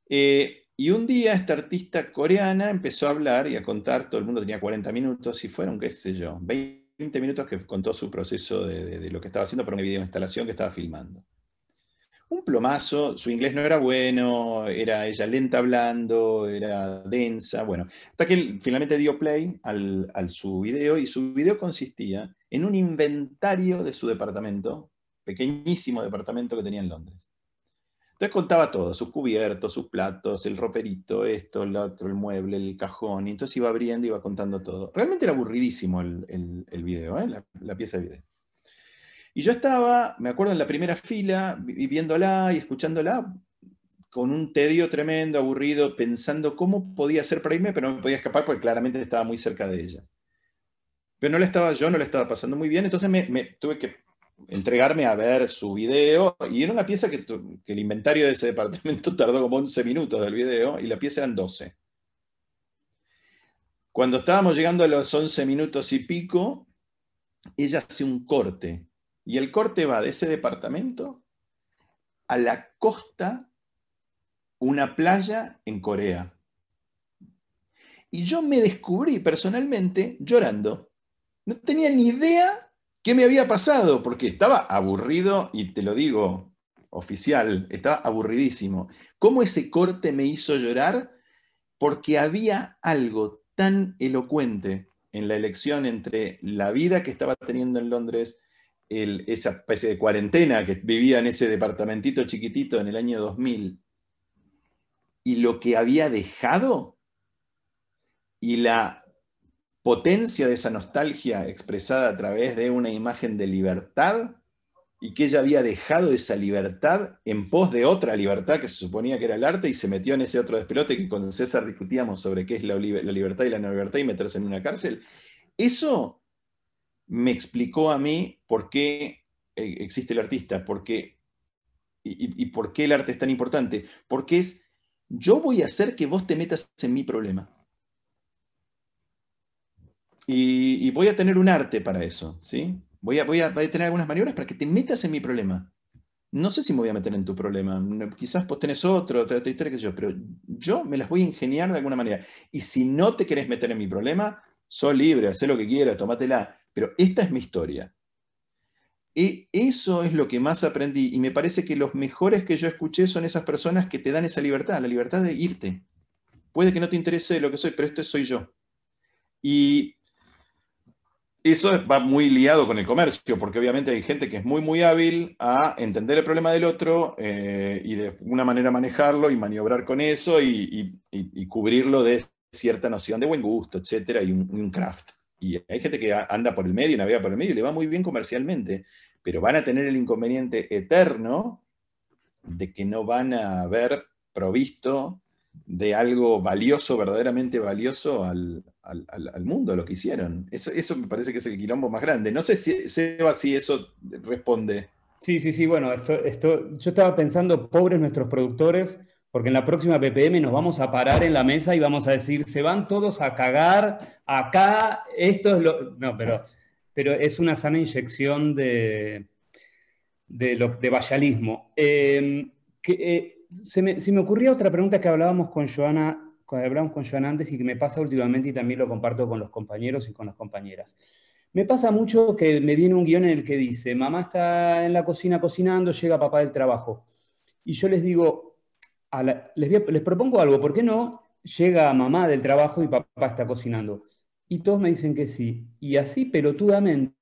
Eh, y un día esta artista coreana empezó a hablar y a contar, todo el mundo tenía 40 minutos y fueron, qué sé yo, 20 minutos que contó su proceso de, lo que estaba haciendo para una video instalación que estaba filmando. Un plomazo, su inglés no era bueno, era ella lenta hablando, era densa, bueno, hasta que finalmente dio play al, su video y su video consistía en un inventario de su departamento, pequeñísimo departamento que tenía en Londres Entonces contaba todo, sus cubiertos, sus platos, el roperito, esto, el otro, el mueble, el cajón, y entonces iba abriendo, iba contando todo. Realmente era aburridísimo el, el, video, ¿eh? la, pieza de video. Y yo estaba, me acuerdo, en la primera fila, viéndola y escuchándola, con un tedio tremendo, aburrido, pensando cómo podía hacer para irme, pero no me podía escapar porque claramente estaba muy cerca de ella. Pero no le estaba, yo no le estaba pasando muy bien, entonces me tuve que entregarme a ver su video, y era una pieza que, el inventario de ese departamento tardó como 11 minutos del video, y la pieza eran 12. Cuando estábamos llegando a los 11 minutos y pico, ella hace un corte, y el corte va de ese departamento a la costa, una playa en Corea. Y yo me descubrí personalmente llorando. No tenía ni idea ¿Qué me había pasado? Porque estaba aburrido, y te lo digo oficial, estaba aburridísimo. ¿Cómo ese corte me hizo llorar? Porque había algo tan elocuente en la elección entre la vida que estaba teniendo en Londres, esa especie de cuarentena que vivía en ese departamentito chiquitito en el año 2000, y lo que había dejado, y la potencia de esa nostalgia expresada a través de una imagen de libertad y que ella había dejado esa libertad en pos de otra libertad que se suponía que era el arte y se metió en ese otro despelote que con César discutíamos sobre qué es la, libertad y la no libertad y meterse en una cárcel. Eso me explicó a mí por qué eh, existe el artista, por y, y por qué el arte es tan importante, porque es, yo voy a hacer que vos te metas en mi problema. Y, voy a tener un arte para eso, ¿sí? Voy a, tener algunas maniobras para que te metas en mi problema. No sé si me voy a meter en tu problema. Quizás vos tenés otro, otra, historia que yo, pero yo me las voy a ingeniar de alguna manera. Y si no te querés meter en mi problema, sos libre, haz lo que quieras, tomátela. Pero esta es mi historia. Y eso es lo que más aprendí. Y me parece que los mejores que yo escuché son esas personas que te dan esa libertad, la libertad de irte. Puede que no te interese lo que soy, pero este soy yo. Y eso va muy liado con el comercio, porque obviamente hay gente que es muy, muy hábil a entender el problema del otro eh, y de una manera manejarlo y maniobrar con eso y, cubrirlo de cierta noción de buen gusto, etcétera, y un, craft. Y hay gente que anda por el medio, navega por el medio y le va muy bien comercialmente, pero van a tener el inconveniente eterno de que no van a haber provisto de algo valioso, verdaderamente valioso al, mundo, lo que hicieron. Eso, eso me parece que es el quilombo más grande. No sé si, Seba, si eso responde. Sí, sí, sí, bueno, esto, esto, yo estaba pensando, pobres nuestros productores, porque en la próxima PPM nos vamos a parar en la mesa y vamos a decir, se van todos a cagar, acá, esto es lo... No, pero, pero es una sana inyección de, de, lo. Eh, que, eh, se me, ocurría otra pregunta que hablábamos con Joana, hablábamos con Joana antes y que me pasa últimamente y también lo comparto con los compañeros y con las compañeras. Me pasa mucho que me viene un guion en el que dice, mamá está en la cocina cocinando, llega papá del trabajo. Y yo les digo, les, propongo algo, ¿por qué no llega mamá del trabajo y papá está cocinando? Y todos me dicen que sí. Y así pelotudamente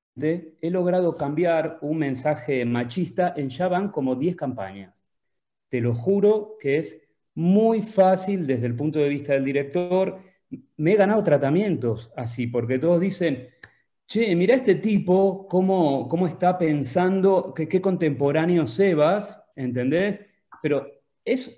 he logrado cambiar un mensaje machista en ya van como 10 campañas te lo juro que es muy fácil desde el punto de vista del director. Me he ganado tratamientos así, porque todos dicen, che, mira este tipo, cómo, cómo está pensando, qué, qué contemporáneo Sebas, ¿entendés? Pero es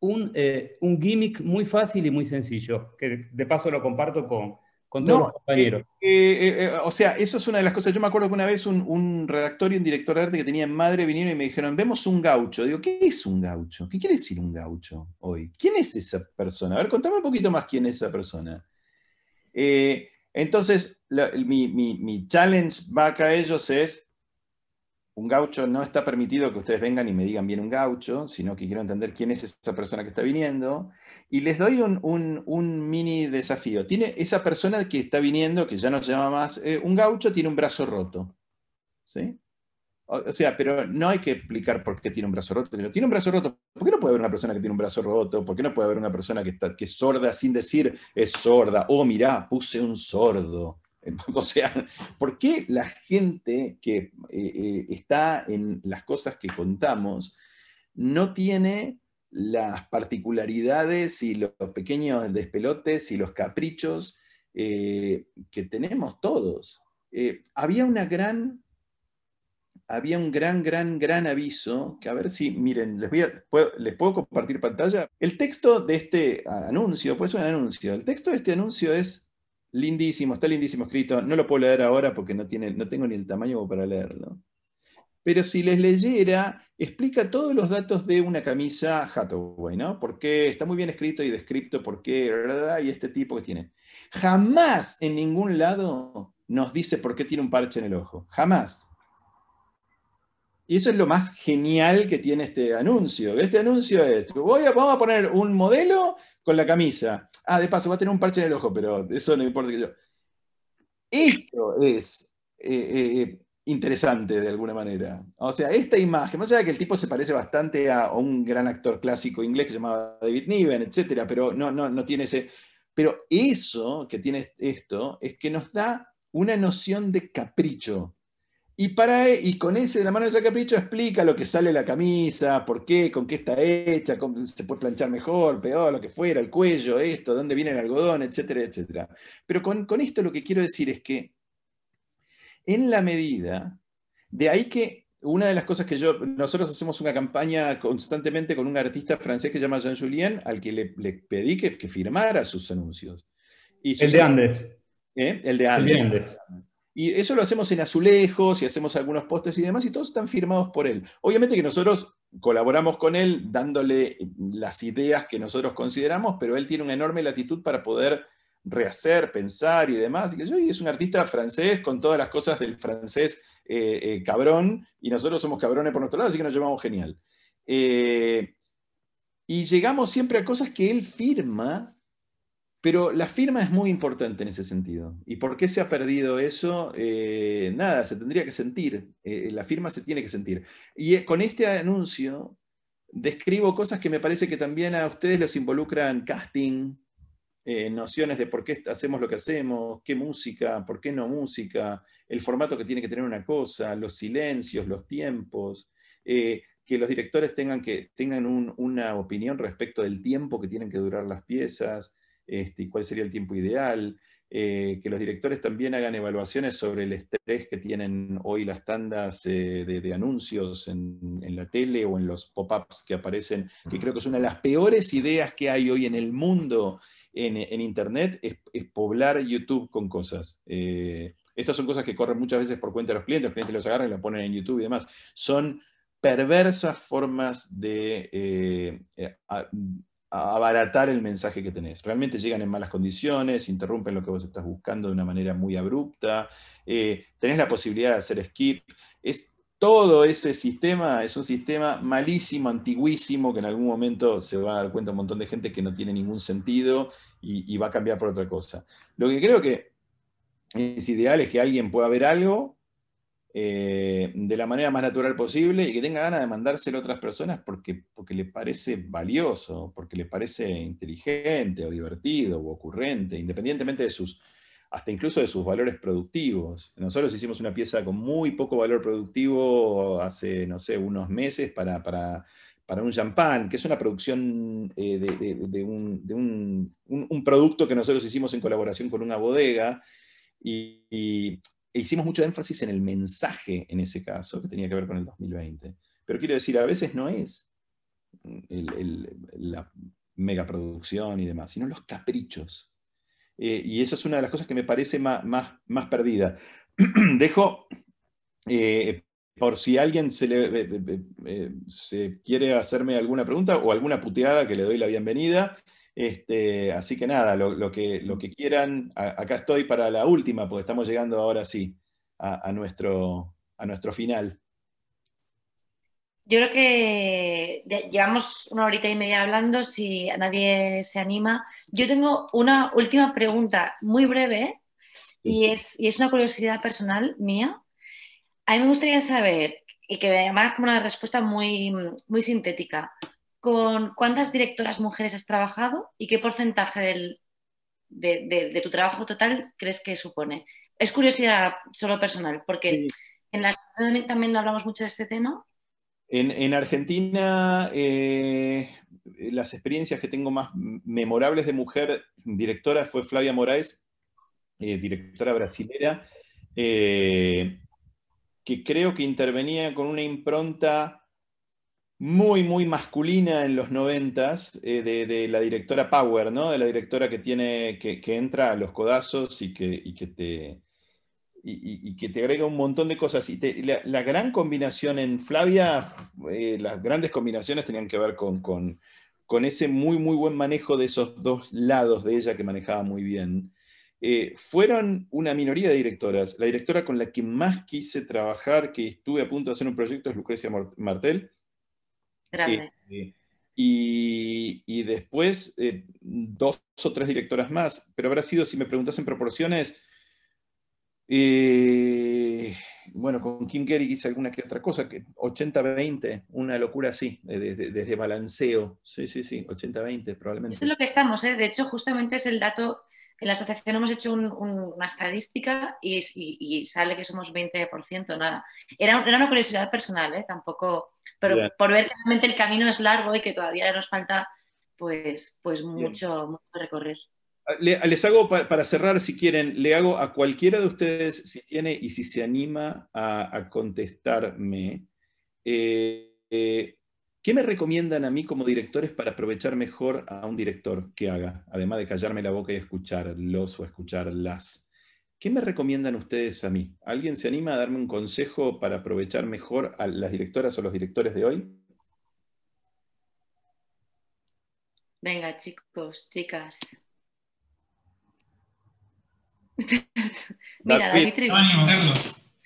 un, eh, un gimmick muy fácil y muy sencillo, que de paso lo comparto con, no, eh, eh, eh, o sea, eso es una de las cosas. Yo me acuerdo que una vez un, redactor y un director de arte que tenía en madre vinieron y me dijeron, vemos un gaucho. Digo, ¿qué es un gaucho? ¿Qué quiere decir un gaucho hoy? ¿Quién es esa persona? A ver, contame un poquito más quién es esa persona. entonces, mi, mi challenge va acá a ellos es, un gaucho no está permitido que ustedes vengan y me digan bien un gaucho, sino que quiero entender quién es esa persona que está viniendo. Y les doy un, mini desafío. Tiene esa persona que está viniendo, que ya no se llama más eh, un gaucho, tiene un brazo roto. ¿Sí? O, sea, pero no hay que explicar por qué tiene un brazo roto. Tiene un brazo roto. ¿Por qué no puede haber una persona que tiene un brazo roto? ¿Por qué no puede haber una persona que, está, que es sorda sin decir es sorda? Oh, mirá, puse un sordo. O sea, ¿por qué la gente que eh, eh, está en las cosas que contamos no tiene las particularidades y los pequeños despelotes y los caprichos eh, que tenemos todos. Había una gran, había un gran, gran, gran aviso, que a ver si, miren, les, les puedo compartir pantalla. El texto de este anuncio, pues es un anuncio, el texto de este anuncio es lindísimo, está lindísimo escrito, no lo puedo leer ahora porque no, tiene, no tengo ni el tamaño para leerlo. Pero si les leyera, explica todos los datos de una camisa Hathaway, ¿no? Porque está muy bien escrito y descrito por qué, y este tipo que tiene. Jamás en ningún lado nos dice por qué tiene un parche en el ojo. Jamás. Y eso es lo más genial que tiene este anuncio. Este anuncio es, voy vamos a poner un modelo con la camisa. Ah, de paso, va a tener un parche en el ojo, pero eso no importa que yo. Esto es eh, eh, eh, interesante de alguna manera. O sea, esta imagen, más allá de que el tipo se parece bastante a, un gran actor clásico inglés que se llamaba David Niven, etcétera, pero no, no, no tiene ese. Pero eso que tiene esto es que nos da una noción de capricho. Y, para, y con ese de la mano de ese capricho explica lo que sale la camisa, por qué, con qué está hecha, cómo se puede planchar mejor, peor, lo que fuera, el cuello, esto, dónde viene el algodón, etcétera, etcétera. Pero con, con esto lo que quiero decir es que en la medida, de ahí que una de las cosas que yo, nosotros hacemos una campaña constantemente con un artista francés que se llama Jean Julien, al que le, pedí que, que, firmara sus anuncios. Y el de Andes. ¿Eh? El de Andes. Y eso lo hacemos en azulejos y hacemos algunos postes y demás, y todos están firmados por él. Obviamente que nosotros colaboramos con él dándole las ideas que nosotros consideramos, pero él tiene una enorme latitud para poder rehacer, pensar y demás. Y es un artista francés con todas las cosas del francés eh, eh, cabrón, y nosotros somos cabrones por nuestro lado, así que nos llevamos genial. y llegamos siempre a cosas que él firma pero la firma es muy importante en ese sentido. ¿Y por qué se ha perdido eso? Eh, nada, se tendría que sentir. Eh, la firma se tiene que sentir. Y eh, con este anuncio describo cosas que me parece que también a ustedes los involucran casting, nociones de por qué hacemos lo que hacemos, qué música, por qué no música, el formato que tiene que tener una cosa, los silencios, los tiempos. que los directores tengan, que, tengan una opinión respecto del tiempo que tienen que durar las piezas, este, cuál sería el tiempo ideal, eh, que los directores también hagan evaluaciones sobre el estrés que tienen hoy las tandas eh, de, anuncios en, la tele o en los pop-ups que aparecen, que creo que es una de las peores ideas que hay hoy en el mundo en, Internet, es, poblar YouTube con cosas. Eh, estas son cosas que corren muchas veces por cuenta de los clientes, los clientes los agarran y los ponen en YouTube y demás. Son perversas formas de abaratar el mensaje que tenés. Realmente llegan en malas condiciones, interrumpen lo que vos estás buscando de una manera muy abrupta, eh, tenés la posibilidad de hacer skip. Es, todo ese sistema es un sistema malísimo, antiguísimo, que en algún momento se va a dar cuenta un montón de gente que no tiene ningún sentido y va a cambiar por otra cosa. Lo que creo que es ideal es que alguien pueda ver algo eh, de la manera más natural posible y que tenga ganas de mandárselo a otras personas porque, porque le parece valioso, porque le parece inteligente o divertido o ocurrente, independientemente de sus, hasta incluso de sus valores productivos. Nosotros hicimos una pieza con muy poco valor productivo hace, no sé, unos meses para, para, un champán, que es una producción eh, de, un, un, producto que nosotros hicimos en colaboración con una bodega. y, e hicimos mucho énfasis en el mensaje en ese caso, que tenía que ver con el 2020. Pero quiero decir, a veces no es la megaproducción y demás, sino los caprichos. Eh, y esa es una de las cosas que me parece más, más, perdida. Dejo, eh, por si alguien se, le, eh, se quiere hacerme alguna pregunta o alguna puteada, que le doy la bienvenida. Este, así que nada, lo, que, lo que quieran, acá estoy para la última, porque estamos llegando ahora sí a, nuestro, a nuestro final. Yo creo que llevamos una horita y media hablando, si nadie se anima. Yo tengo una última pregunta muy breve y es, y es una curiosidad personal mía. A mí me gustaría saber, y que además como una respuesta muy, muy sintética, con cuántas directoras mujeres has trabajado y qué porcentaje de, tu trabajo total crees que supone. Es curiosidad solo personal, porque en la también no hablamos mucho de este tema En, Argentina, eh, las experiencias que tengo más memorables de mujer directora fue Flavia Moraes, eh, directora brasilera, eh, que creo que intervenía con una impronta muy, muy masculina en los noventas, de, la directora Power, ¿no? De la directora que tiene, que, entra a los codazos y que, y que te, y, que te agrega un montón de cosas. Y la, gran combinación en Flavia, eh, las grandes combinaciones tenían que ver con, con, ese muy, muy buen manejo de esos dos lados de ella que manejaba muy bien. Eh, fueron una minoría de directoras. La directora con la que más quise trabajar, que estuve a punto de hacer un proyecto, es Lucrecia Martel. Grande. Eh, y, y, después dos o tres directoras más, pero habrá sido, si me preguntas en proporciones, eh, bueno, con Kim Gary hice alguna que otra cosa, que 80-20, una locura así, desde, balanceo. Sí, sí, sí, 80-20 probablemente. Eso es lo que estamos, ¿eh? de hecho, justamente es el dato. En la asociación hemos hecho una estadística y, sale que somos 20%, nada. Era, era una curiosidad personal, ¿eh? tampoco, pero por ver que realmente el camino es largo y que todavía nos falta pues, pues mucho, mucho recorrer. Les hago para, cerrar, si quieren, le hago a cualquiera de ustedes, si tiene y si se anima a, contestarme, eh, eh, ¿qué me recomiendan a mí como directores para aprovechar mejor a un director que haga, además de callarme la boca y escucharlos o escucharlas? ¿Qué me recomiendan ustedes a mí? ¿Alguien se anima a darme un consejo para aprovechar mejor a las directoras o los directores de hoy? Venga, chicos, chicas. Mira, David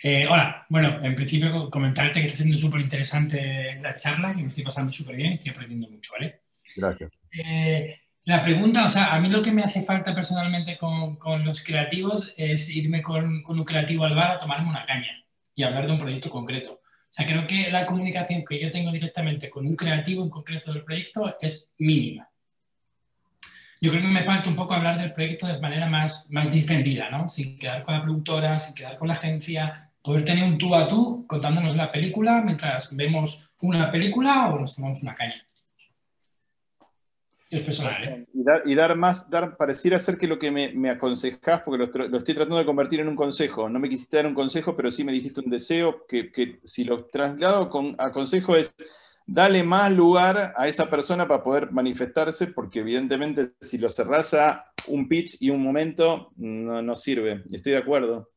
eh, hola, bueno, en principio comentarte que está siendo súper interesante la charla, que me estoy pasando súper bien, estoy aprendiendo mucho, ¿vale? Gracias. Eh, la pregunta, o sea, a mí lo que me hace falta personalmente con, con los creativos es irme con, con, un creativo al bar a tomarme una caña y hablar de un proyecto concreto. O sea, creo que la comunicación que yo tengo directamente con un creativo en concreto del proyecto es mínima yo creo que me falta un poco hablar del proyecto de manera más, más distendida, ¿no? Sin quedar con la productora, sin quedar con la agencia, poder tener un tú a tú contándonos la película mientras vemos una película o nos tomamos una caña. Es personal, ¿eh? Y dar, y dar más, dar, pareciera ser que lo que me, me aconsejás, porque lo, estoy tratando de convertir en un consejo, no me quisiste dar un consejo, pero sí me dijiste un deseo que, que si lo traslado con, a consejo es dale más lugar a esa persona para poder manifestarse, porque evidentemente si lo cerrás a un pitch y un momento, no sirve. Estoy de acuerdo.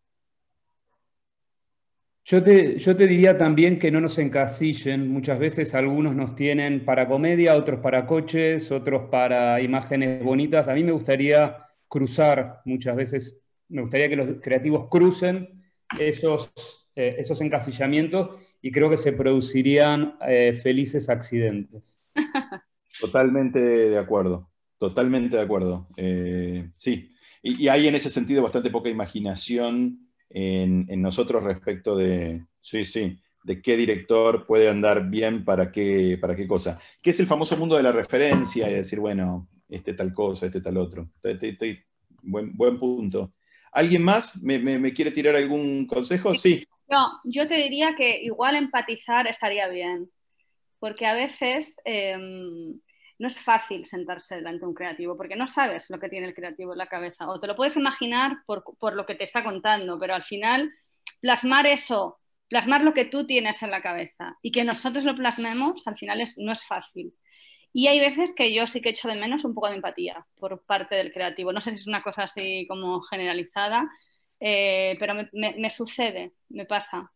Yo te, yo te, diría también que no nos encasillen. Muchas veces algunos nos tienen para comedia, otros para coches, otros para imágenes bonitas. A mí me gustaría cruzar muchas veces, me gustaría que los creativos crucen esos, eh, esos encasillamientos y creo que se producirían eh, felices accidentes. Totalmente de acuerdo, totalmente de acuerdo. Eh, sí, y, hay en ese sentido bastante poca imaginación en, nosotros respecto de, sí, sí, de qué director puede andar bien para qué, para qué cosa. ¿Qué es el famoso mundo de la referencia y decir, bueno, este tal cosa, este tal otro? Estoy, buen, buen punto. ¿Alguien más me, me, quiere tirar algún consejo? Sí. No, yo te diría que igual empatizar estaría bien, porque a veces em, no es fácil sentarse delante de un creativo, porque no sabes lo que tiene el creativo en la cabeza, o te lo puedes imaginar por, por lo que te está contando, pero al final plasmar eso, plasmar lo que tú tienes en la cabeza y que nosotros lo plasmemos, al final es, no es fácil. Y hay veces que yo sí que echo de menos un poco de empatía por parte del creativo. No sé si es una cosa así como generalizada, eh, pero me, sucede, me pasa.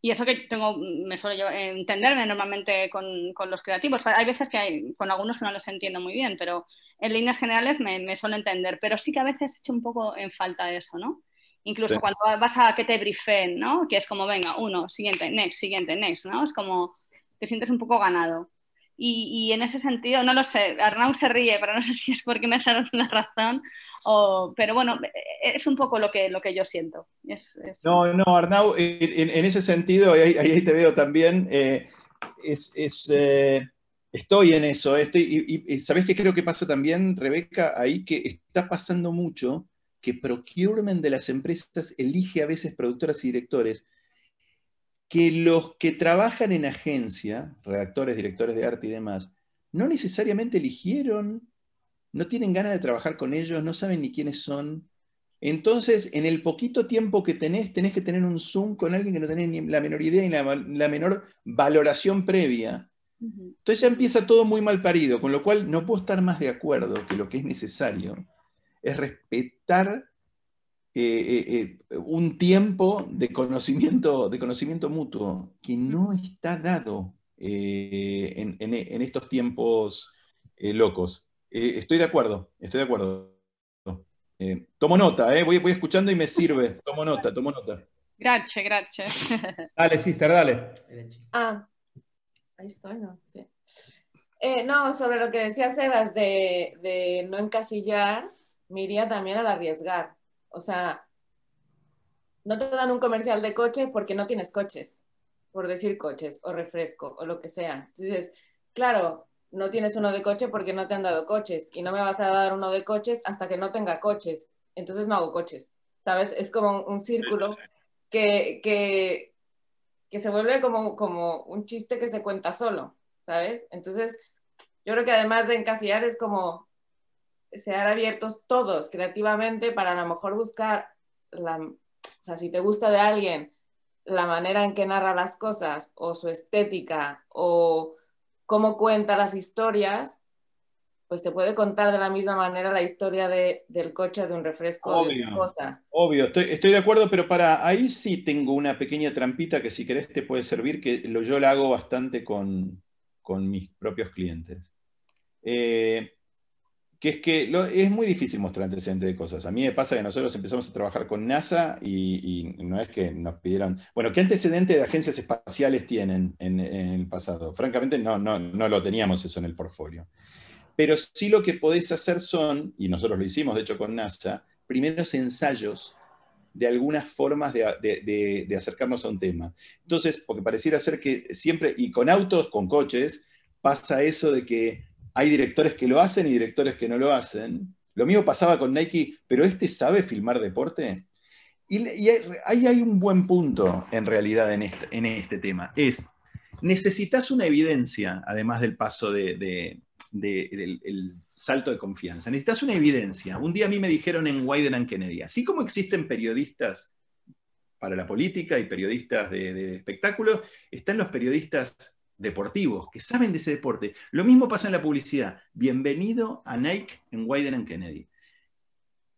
Y eso que tengo, me suelo yo entenderme normalmente con, con, los creativos. Hay veces que hay, con algunos no los entiendo muy bien, pero en líneas generales me, me, suelo entender. Pero sí que a veces echo un poco en falta eso, ¿no? Incluso cuando vas a que te briefen, ¿no? Que es como, venga, uno, siguiente, next, siguiente, next, ¿no? Es como, te sientes un poco ganado. Y, en ese sentido, no lo sé, Arnau se ríe, pero no sé si es porque me dado la razón, o, pero bueno, es un poco lo que, lo que yo siento. No, no, Arnau, en, ese sentido, ahí, ahí, te veo también, eh, es, es eh, estoy en eso, estoy, y, y, ¿sabés qué creo que pasa también, Rebeca? Ahí que está pasando mucho que procurement de las empresas elige a veces productoras y directores que los que trabajan en agencia, redactores, directores de arte y demás, no necesariamente eligieron, no tienen ganas de trabajar con ellos, no saben ni quiénes son. Entonces, en el poquito tiempo que tenés, tenés que tener un Zoom con alguien que no tenés ni la menor idea y la, la menor valoración previa. Entonces ya empieza todo muy mal parido, con lo cual no puedo estar más de acuerdo que lo que es necesario es respetar eh, eh, eh, un tiempo de conocimiento, de conocimiento mutuo que no está dado en, estos tiempos locos. estoy de acuerdo, estoy de acuerdo. tomo nota, voy, voy escuchando y me sirve. Tomo nota, tomo nota. Gracias, gracias. Dale, sister, dale. Ah, ahí estoy, ¿no? Sí. no, sobre lo que decía Sebas de, de no encasillar, me iría también al arriesgar. O sea, no te dan un comercial de coche porque no tienes coches, por decir coches o refresco o lo que sea. Entonces, claro, no tienes uno de coche porque no te han dado coches y no me vas a dar uno de coches hasta que no tenga coches. Entonces no hago coches, ¿sabes? Es como un círculo que, que, que se vuelve como, como un chiste que se cuenta solo, ¿sabes? Entonces, yo creo que además de encasillar es como ser abiertos todos creativamente para a lo mejor buscar, la, o sea, si te gusta de alguien, la manera en que narra las cosas o su estética o cómo cuenta las historias, pues te puede contar de la misma manera la historia de, del coche, de un refresco, obvio, de cosa. Obvio, estoy, estoy, de acuerdo, pero para ahí sí tengo una pequeña trampita que si querés te puede servir, que lo, yo la hago bastante con, con mis propios clientes. Eh, que es que es muy difícil mostrar antecedentes de cosas. A mí me pasa que nosotros empezamos a trabajar con NASA y, no es que nos pidieron, bueno, ¿qué antecedentes de agencias espaciales tienen en, el pasado? Francamente no, no, no lo teníamos eso en el portfolio. Pero sí lo que podés hacer son, y nosotros lo hicimos de hecho con NASA, primeros ensayos de algunas formas de, de acercarnos a un tema. Entonces, porque pareciera ser que siempre, y con autos, con coches, pasa eso de que hay directores que lo hacen y directores que no lo hacen. Lo mismo pasaba con Nike, pero ¿este sabe filmar deporte? Y, ahí hay un buen punto en realidad en este, en este tema. Es, necesitas una evidencia, además del paso de, del salto de confianza. Necesitas una evidencia. Un día a mí me dijeron en Wyden Kennedy, así como existen periodistas para la política y periodistas de, de espectáculos, están los periodistas deportivos, que saben de ese deporte. Lo mismo pasa en la publicidad. Bienvenido a Nike en Wyden Kennedy.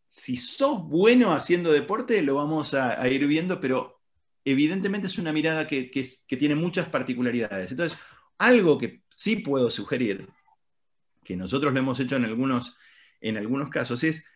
Si sos bueno haciendo deporte, lo vamos a, ir viendo, pero evidentemente es una mirada que, tiene muchas particularidades. Entonces, algo que sí puedo sugerir, que nosotros lo hemos hecho en algunos, en algunos casos, es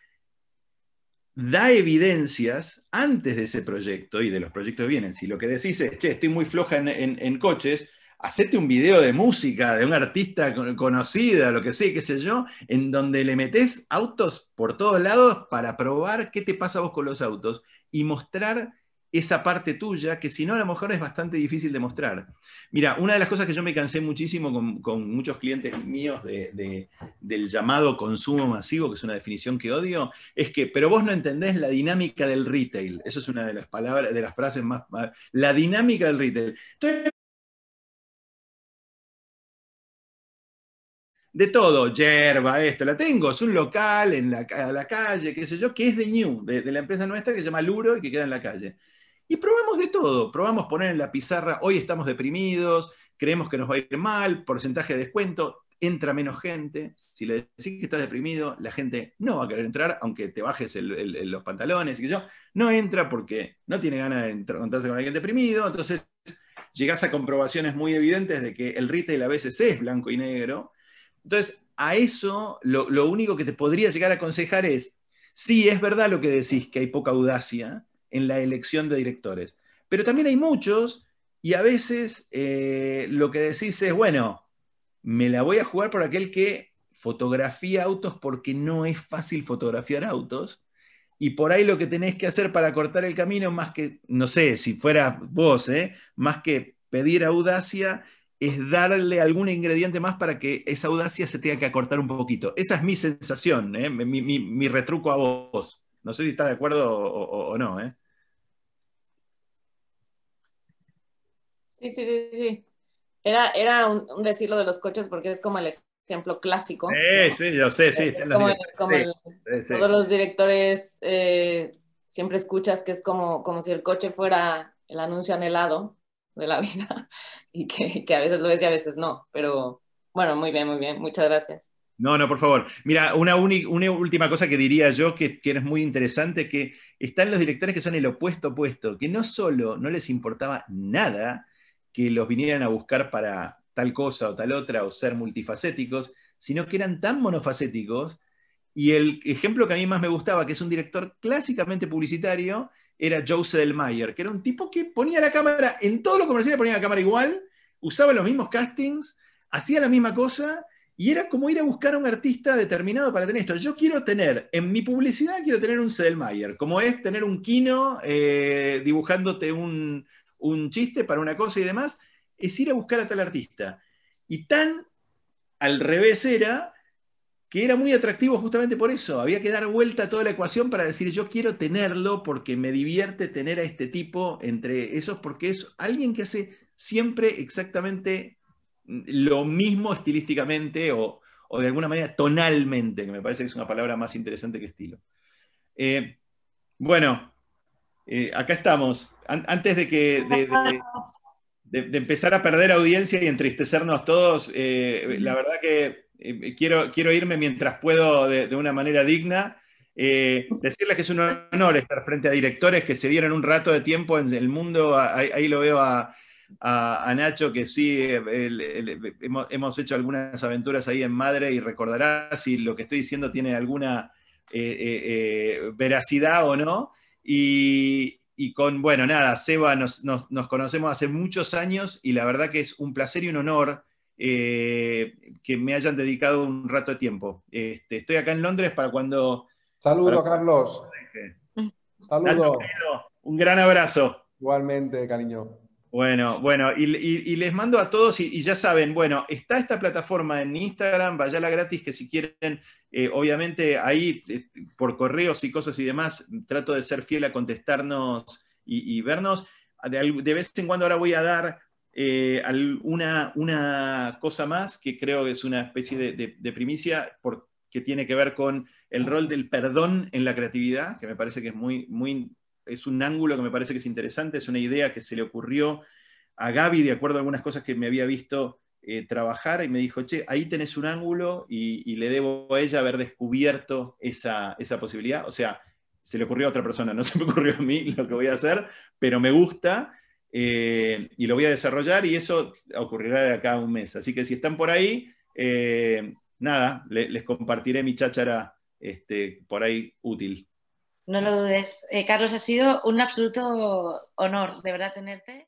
da evidencias antes de ese proyecto y de los proyectos que vienen. Si lo que decís es, che, estoy muy floja en coches, hacete un video de música de un artista conocida, lo que sé, qué sé yo, en donde le metes autos por todos lados para probar qué te pasa a vos con los autos y mostrar esa parte tuya que si no a lo mejor es bastante difícil de mostrar. Mira, una de las cosas que yo me cansé muchísimo con, muchos clientes míos del llamado consumo masivo, que es una definición que odio, es que, pero vos no entendés la dinámica del retail. Eso es una de las palabras, de las frases más... La dinámica del retail. De todo, yerba, esto, la tengo, es un local en la, la calle, qué sé yo, que es de New, de, la empresa nuestra que se llama Luro y que queda en la calle. Y probamos de todo, probamos poner en la pizarra, hoy estamos deprimidos, creemos que nos va a ir mal, porcentaje de descuento, entra menos gente, si le decís que estás deprimido, la gente no va a querer entrar, aunque te bajes los pantalones y yo, no entra porque no tiene ganas de encontrarse con alguien deprimido, entonces llegás a comprobaciones muy evidentes de que el retail a veces es blanco y negro, entonces, a eso lo, único que te podría llegar a aconsejar es, sí, es verdad lo que decís, que hay poca audacia en la elección de directores, pero también hay muchos y a veces eh, lo que decís es, bueno, me la voy a jugar por aquel que fotografía autos porque no es fácil fotografiar autos. Y por ahí lo que tenés que hacer para cortar el camino, más que, no sé, si fuera vos, ¿eh? más que pedir audacia, es darle algún ingrediente más para que esa audacia se tenga que acortar un poquito. Esa es mi sensación, ¿eh? mi, retruco a vos. No sé si estás de acuerdo o, no. ¿eh? Sí, sí, sí, sí. Era, era un, un decirlo de los coches porque es como el ejemplo clásico. Sí, sí, yo sé, sí. están los Como, directores. como Sí, el- sí, sí. todos los directores eh, siempre escuchas que es como, como si el coche fuera el anuncio anhelado de la vida y que, a veces lo ves y a veces no. Pero bueno, muy bien, muy bien. Muchas gracias. No, no, por favor. Mira, una, una última cosa que diría yo que, que es muy interesante, que están los directores que son el opuesto opuesto, que no solo no les importaba nada que los vinieran a buscar para tal cosa o tal otra o ser multifacéticos, sino que eran tan monofacéticos. Y el ejemplo que a mí más me gustaba, que es un director clásicamente publicitario, era Joe Sedelmayer, que era un tipo que ponía la cámara, en todos los comerciales ponía la cámara igual, usaba los mismos castings, hacía la misma cosa y era como ir a buscar a un artista determinado para tener esto. Yo quiero tener, en mi publicidad quiero tener un Sedelmayer, como es tener un Kino eh, dibujándote un, un chiste para una cosa y demás, es ir a buscar a tal artista. Y tan al revés era que era muy atractivo justamente por eso. Había que dar vuelta a toda la ecuación para decir, yo quiero tenerlo porque me divierte tener a este tipo entre esos, porque es alguien que hace siempre exactamente lo mismo estilísticamente o, o de alguna manera tonalmente, que me parece que es una palabra más interesante que estilo. Eh, bueno, eh, acá estamos. An- antes de que de empezar a perder audiencia y entristecernos todos, eh, la verdad que eh, quiero, quiero irme mientras puedo de, de una manera digna. Eh, decirles que es un honor estar frente a directores que se dieron un rato de tiempo en el mundo. Ahí, lo veo a, a- Nacho, que sí, hemos, hemos hecho algunas aventuras ahí en Madre y recordará si lo que estoy diciendo tiene alguna eh, veracidad o no. Y, y con, bueno, nada, Seba nos- nos conocemos hace muchos años y la verdad que es un placer y un honor eh, que me hayan dedicado un rato de tiempo. Este, estoy acá en Londres para cuando... Saludo, para- Carlos. Nacho, Saludo. querido, un gran abrazo. Igualmente, cariño. Bueno, bueno, y, y- y les mando a todos, y, y ya saben, bueno, está esta plataforma en Instagram, vayala gratis, que si quieren, eh, obviamente ahí eh, por correos y cosas y demás, trato de ser fiel a contestarnos y, vernos. De, de vez en cuando ahora voy a dar eh, una, cosa más que creo que es una especie de, primicia que tiene que ver con el rol del perdón en la creatividad, que me parece que es muy, muy es un ángulo que me parece que es interesante, es una idea que se le ocurrió a Gaby de acuerdo a algunas cosas que me había visto eh, trabajar y me dijo, che, ahí tenés un ángulo y, y le debo a ella haber descubierto esa, esa posibilidad. O sea, se le ocurrió a otra persona, no se me ocurrió a mí lo que voy a hacer, pero me gusta eh, y lo voy a desarrollar y eso ocurrirá de acá a un mes. Así que si están por ahí, eh, nada, le- les compartiré mi cháchara este, por ahí útil. No lo dudes. Eh, Carlos, ha sido un absoluto honor, de verdad, tenerte.